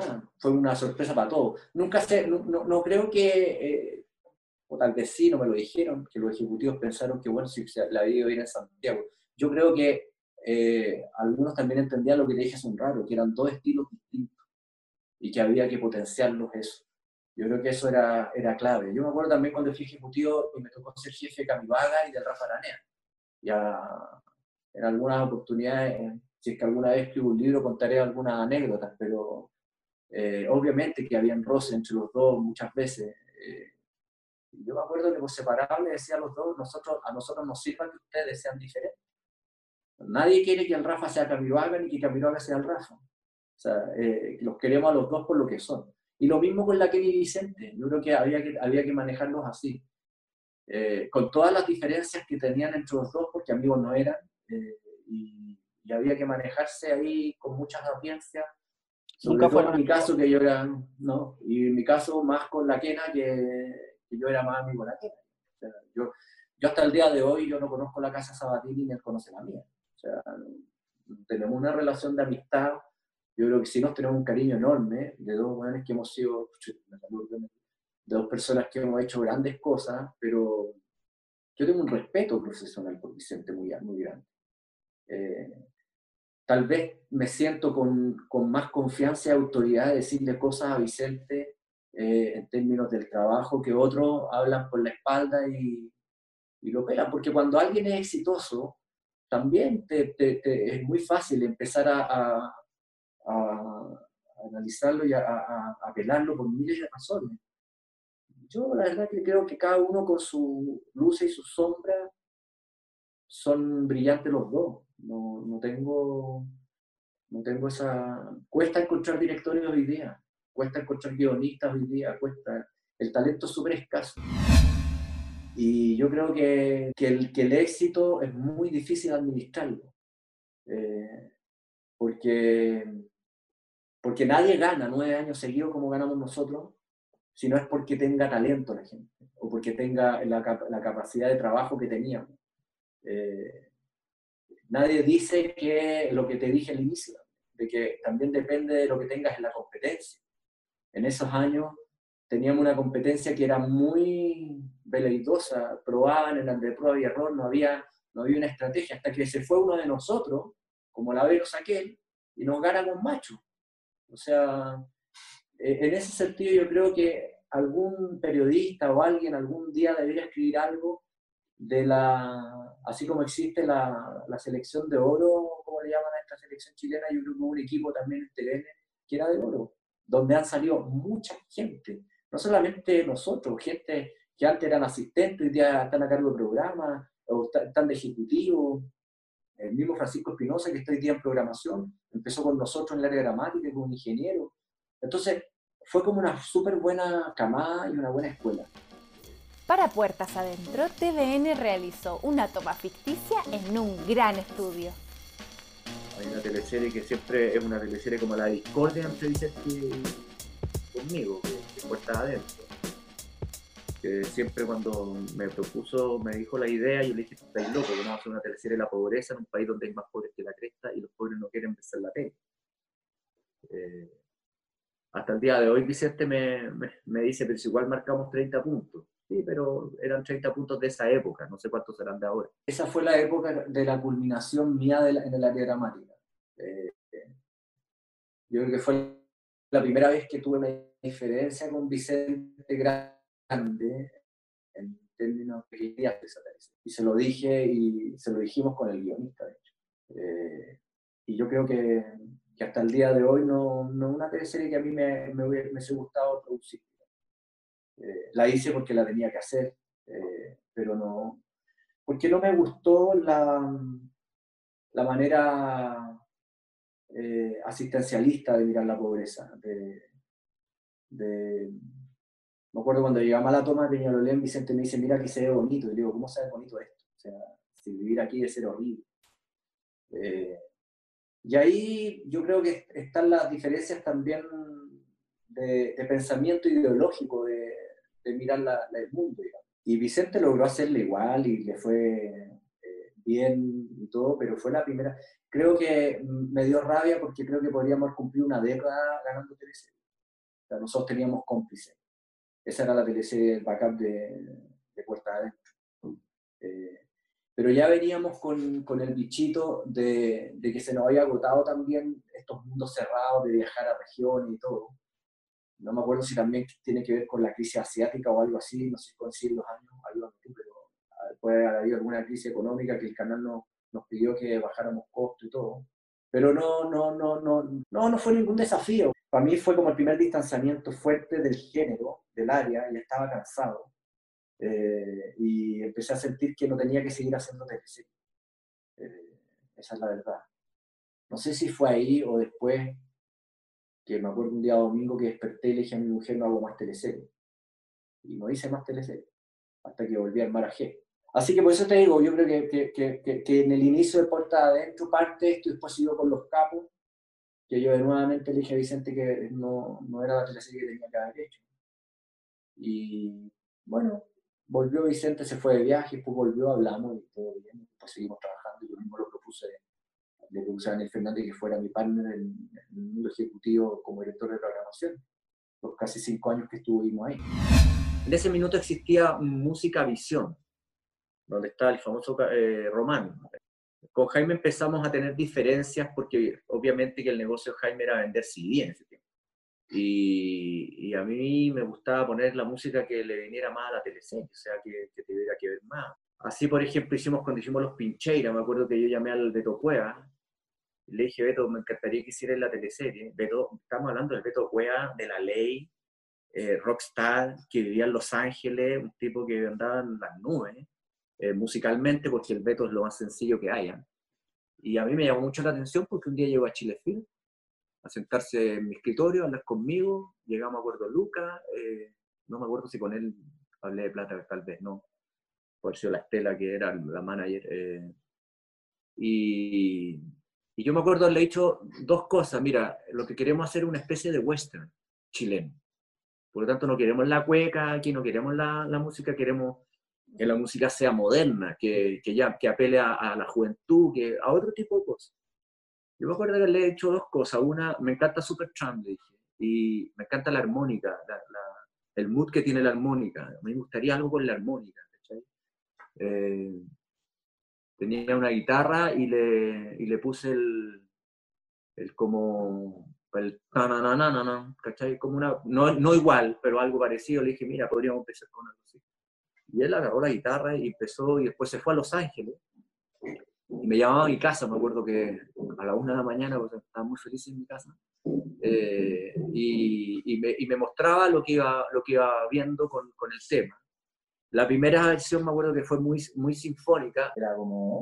nada, fue una sorpresa para todos. Nunca sé, no, no, creo que, eh, o tal vez sí, no me lo dijeron, que los ejecutivos pensaron que, bueno, si la vida iba a ir en Santiago. Yo creo que eh, algunos también entendían lo que te dije hace un rato, que eran dos estilos distintos y que había que potenciarlos eso. Yo creo que eso era, era clave. Yo me acuerdo también cuando fui ejecutivo y me tocó ser jefe de Camivaga y de Rafa Aranea. Ya en algunas oportunidades, si es que alguna vez escribo un libro, contaré algunas anécdotas, pero eh, obviamente que habían roces entre los dos muchas veces. Eh, yo me acuerdo que por separado le decía a los dos, nosotros, a nosotros nos sirva que ustedes sean diferentes. Nadie quiere que el Rafa sea Camivaga ni que Camivaga sea el Rafa. O sea, eh, los queremos a los dos por lo que son. Y lo mismo con la Kelly Vicente. Yo creo que había que, había que manejarlos así. Eh, con todas las diferencias que tenían entre los dos, porque amigos no eran, eh, y, había que manejarse ahí con mucha sapiencia Nunca fue en mi caso que yo era, no, y en mi caso más con la quena que, que yo era más amigo de la quena. yo, yo hasta el día de hoy yo no conozco la casa Sabatini ni él conoce la mía. O sea, tenemos una relación de amistad, yo creo que sí nos tenemos un cariño enorme de dos jóvenes que hemos sido, de dos personas que hemos hecho grandes cosas, pero yo tengo un respeto profesional por Vicente muy, muy grande. Eh, tal vez me siento con, con, más confianza y autoridad de decirle cosas a Vicente eh, en términos del trabajo que otros hablan por la espalda y, y lo pelan, porque cuando alguien es exitoso, también te, es muy fácil empezar a, a, a analizarlo y a, a, pelarlo por miles de razones. Yo la verdad que creo que cada uno con su luz y su sombra son brillantes los dos. No, no, tengo, no tengo esa... Cuesta encontrar directores hoy día, cuesta encontrar guionistas hoy día, cuesta... El talento es súper escaso. Y yo creo que, que, el, que el éxito es muy difícil administrarlo. Eh, porque, porque nadie gana nueve años seguidos como ganamos nosotros si no es porque tenga talento la gente o porque tenga la, la capacidad de trabajo que teníamos. Eh, nadie dice que lo que te dije al inicio, de que también depende de lo que tengas en la competencia. En esos años teníamos una competencia que era muy veleitosa, probaban en el de prueba y error, no había, no había una estrategia, hasta que se fue uno de nosotros, como la Veros aquel, y nos gana con macho. O sea, eh, en ese sentido yo creo que algún periodista o alguien algún día debería escribir algo de la, así como existe la, la selección de oro, como le llaman a esta selección chilena, yo creo que un equipo también en TVN que era de oro, donde han salido mucha gente, no solamente nosotros, gente que antes eran asistentes, hoy día están a cargo de programas, o están de ejecutivo, el mismo Francisco Espinosa, que está hoy día en programación, empezó con nosotros en el área dramática como ingeniero. Entonces, fue como una súper buena camada y una buena escuela. Para Puertas Adentro, TVN realizó una toma ficticia en un gran estudio. Hay una teleserie que siempre es una teleserie como la discordia entre Vicente conmigo, que, Puertas Adentro. Que siempre cuando me propuso, me dijo la idea, yo le dije, estáis loco, que vamos a hacer una teleserie de la pobreza en un país donde hay más pobres que la cresta y los pobres no quieren besar la tele. Eh, hasta el día de hoy Vicente me, me, dice, pero si igual marcamos 30 puntos. Sí, pero eran 30 puntos de esa época, no sé cuántos serán de ahora. Esa fue la época de la culminación mía en el área dramática. Eh, yo creo que fue la primera vez que tuve una diferencia con Vicente Grande en términos de Y se lo dije y se lo dijimos con el guionista, de hecho. Eh, y yo creo que que hasta el día de hoy no, no es una teleserie que a mí me, me, me hubiese gustado producir. Eh, la hice porque la tenía que hacer, eh, pero no, porque no me gustó la, la manera eh, asistencialista de mirar la pobreza. De, de, me acuerdo cuando llegamos a la toma de Peñalolén, Vicente me dice, mira que se ve bonito. Y digo, ¿cómo se ve bonito esto? O sea, si vivir aquí debe ser horrible. Y ahí yo creo que están las diferencias también de, pensamiento ideológico, de, mirar la, el mundo. Y Vicente logró hacerle igual y le fue eh, bien y todo, pero fue la primera. Creo que me dio rabia porque creo que podríamos cumplido una década ganando teleserie. O sea, nosotros teníamos cómplices. Esa era la teleserie del backup de, de Puerta Adentro. Eh, pero ya veníamos con, con el bichito de, de, que se nos había agotado también estos mundos cerrados de viajar a regiones y todo. No me acuerdo si también tiene que ver con la crisis asiática o algo así, no sé si los años, algo pero ah, puede haber habido alguna crisis económica que el canal no, nos pidió que bajáramos costos y todo. Pero no, no, no, no, no, no fue ningún desafío. Para mí fue como el primer distanciamiento fuerte del género, del área, y estaba cansado eh, y empecé a sentir que no tenía que seguir haciendo teleseries. Eh, esa es la verdad. No sé si fue ahí o después, que me acuerdo un día domingo que desperté y le dije a mi mujer no hago más teleseries. Y no hice más teleseries, hasta que volví al Marajé. Así que por eso te digo, yo creo que, que, que, que en el inicio de Puerta Adentro parte esto, sigo con los capos, que yo nuevamente le dije a Vicente que no, no era la teleserie que tenía que haber hecho. Y bueno, volvió Vicente, se fue de viaje, después volvió, hablamos y todo bien, después seguimos trabajando, yo mismo lo propuse, le propuse a Daniel Fernández que fuera mi partner en, en el mundo ejecutivo como director de programación, los casi cinco años que estuvimos ahí. En ese minuto existía Música Visión, donde está el famoso eh, Román. Con Jaime empezamos a tener diferencias porque obviamente que el negocio de Jaime era vender CD en ese tiempo. Y, y, a mí me gustaba poner la música que le viniera más a la teleserie, o sea, que, que tuviera que ver más. Así, por ejemplo, hicimos cuando hicimos Los Pincheiras, me acuerdo que yo llamé al Beto Cueva, y le dije, Beto, me encantaría que hiciera la teleserie. Beto, estamos hablando del Beto Cueva, de La Ley, eh, rockstar, que vivía en Los Ángeles, un tipo que andaba en las nubes, eh, musicalmente, porque el Beto es lo más sencillo que haya. Y a mí me llamó mucho la atención porque un día llegó a Chile Film a sentarse en mi escritorio, a hablar conmigo, llegamos a acuerdo eh, no me acuerdo si con él hablé de plata, tal vez no, por si la Estela que era la manager. Eh, y, y, yo me acuerdo haberle dicho dos cosas, mira, lo que queremos hacer es una especie de western chileno. Por lo tanto, no queremos la cueca aquí, no queremos la, la música, queremos que la música sea moderna, que, que ya que apele a, a, la juventud, que a otro tipo de cosas. Yo me acuerdo que le he hecho dos cosas. Una, me encanta Supertramp, le dije, y me encanta la armónica, la, la, el mood que tiene la armónica. Me gustaría algo con la armónica. Eh, tenía una guitarra y le, y le puse el, el como el ¿cachai? Como una, no, no igual, pero algo parecido. Le dije, mira, podríamos empezar con algo así. Y él agarró la guitarra y empezó, y después se fue a Los Ángeles. Y me llamaba a mi casa, me acuerdo que a la una de la mañana, pues, estaba muy feliz en mi casa. Eh, y, y, me, y, me, mostraba lo que iba, lo que iba viendo con, con, el tema. La primera versión me acuerdo que fue muy, muy sinfónica, era como...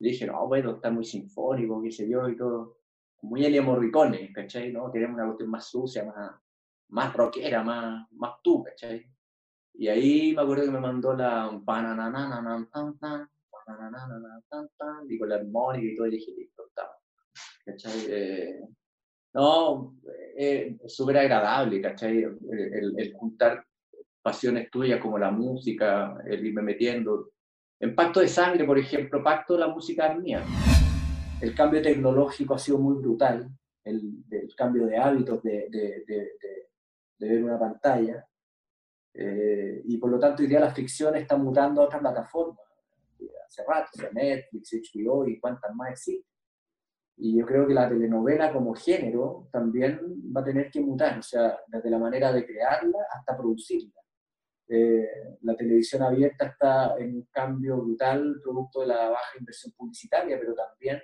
Y dije, no, bueno, está muy sinfónico, qué sé yo, y todo. Muy Elio Morricone, ¿cachai? ¿no? Queremos una cuestión más sucia, más, más rockera, más, más tú, ¿cachai? Y ahí me acuerdo que me mandó la y con la armónica y todo, y dije, listo, está. ¿Cachai? Eh, no, eh, es súper agradable, ¿cachai? El, el, juntar pasiones tuyas como la música, el irme metiendo. En Pacto de Sangre, por ejemplo, Pacto la música es mía. El cambio tecnológico ha sido muy brutal, el, el cambio de hábitos de, de, de, de ver una pantalla. Eh, y por lo tanto hoy día la ficción está mutando a otras plataformas. Hace rato, o sea, Netflix, HBO y cuántas más existen. Y yo creo que la telenovela como género también va a tener que mutar, o sea, desde la manera de crearla hasta producirla. Eh, la televisión abierta está en un cambio brutal, producto de la baja inversión publicitaria, pero también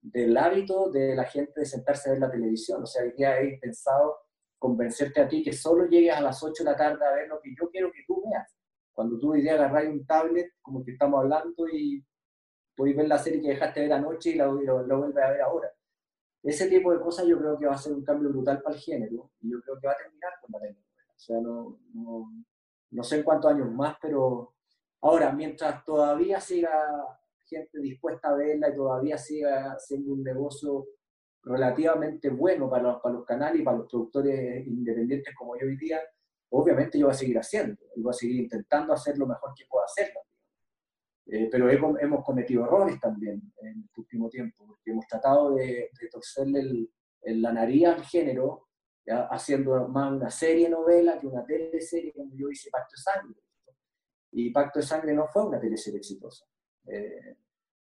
del hábito de la gente de sentarse a ver la televisión. O sea, hoy día he pensado convencerte a ti que solo llegues a las 8 de la tarde a ver lo que yo quiero que tú veas. Cuando tú hoy día agarras un tablet, como que estamos hablando, y puedes ver la serie que dejaste ver anoche y la, vuelves a ver ahora. Ese tipo de cosas yo creo que va a ser un cambio brutal para el género y yo creo que va a terminar con la telenovela. O sea, no, sé en cuántos años más, pero ahora, mientras todavía siga gente dispuesta a verla y todavía siga siendo un negocio relativamente bueno para los, canales y para los productores independientes como yo hoy día, obviamente yo voy a seguir haciendo, y voy a seguir intentando hacer lo mejor que pueda hacer. Eh, pero hemos, hemos, cometido errores también en este último tiempo, porque hemos tratado de, de torcerle el, el, la nariz al género, ya, haciendo más una serie novela que una teleserie, como yo hice Pacto de Sangre. Y Pacto de Sangre no fue una teleserie exitosa. Eh,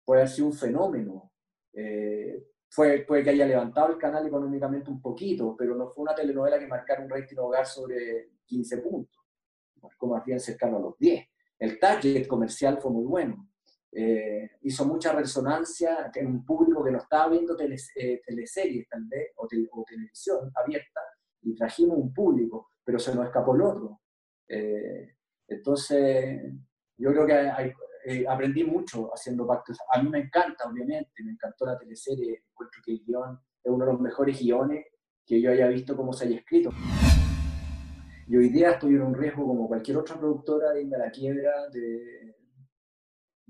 puede haber sido un fenómeno, eh, fue, puede que haya levantado el canal económicamente un poquito, pero no fue una telenovela que marcara un rating hogar sobre 15 puntos, como más bien cercano a los 10. El target comercial fue muy bueno. Eh, hizo mucha resonancia en un público que no estaba viendo teles, eh, teleseries tal vez, o, te, o, televisión abierta, y trajimos un público, pero se nos escapó el otro. Eh, entonces, yo creo que hay, eh, aprendí mucho haciendo pactos. A mí me encanta, obviamente, me encantó la teleserie, encuentro que el guion es uno de los mejores guiones que yo haya visto cómo se haya escrito. Y hoy día estoy en un riesgo como cualquier otra productora de irme a la quiebra, de,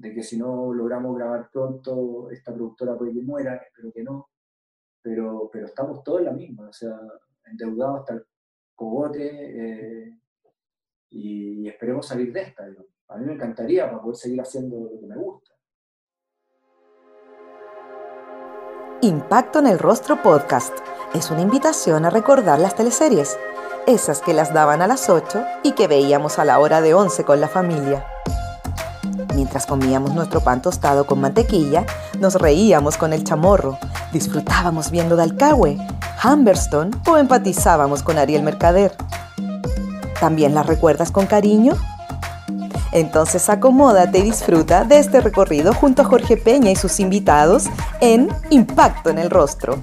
que si no logramos grabar pronto, esta productora puede que muera, espero que no, pero, pero estamos todos en la misma, o sea, endeudados hasta el cogote eh, y, esperemos salir de esta. A mí me encantaría para poder seguir haciendo lo que me gusta. Impacto en el Rostro Podcast es una invitación a recordar las teleseries, esas que las daban a las 8 y que veíamos a la hora de 11 con la familia. Mientras comíamos nuestro pan tostado con mantequilla, nos reíamos con el chamorro, disfrutábamos viendo Dalcahue, Humberstone o empatizábamos con Ariel Mercader. ¿También las recuerdas con cariño? Entonces acomódate y disfruta de este recorrido junto a Jorge Peña y sus invitados en Impacto en el Rostro.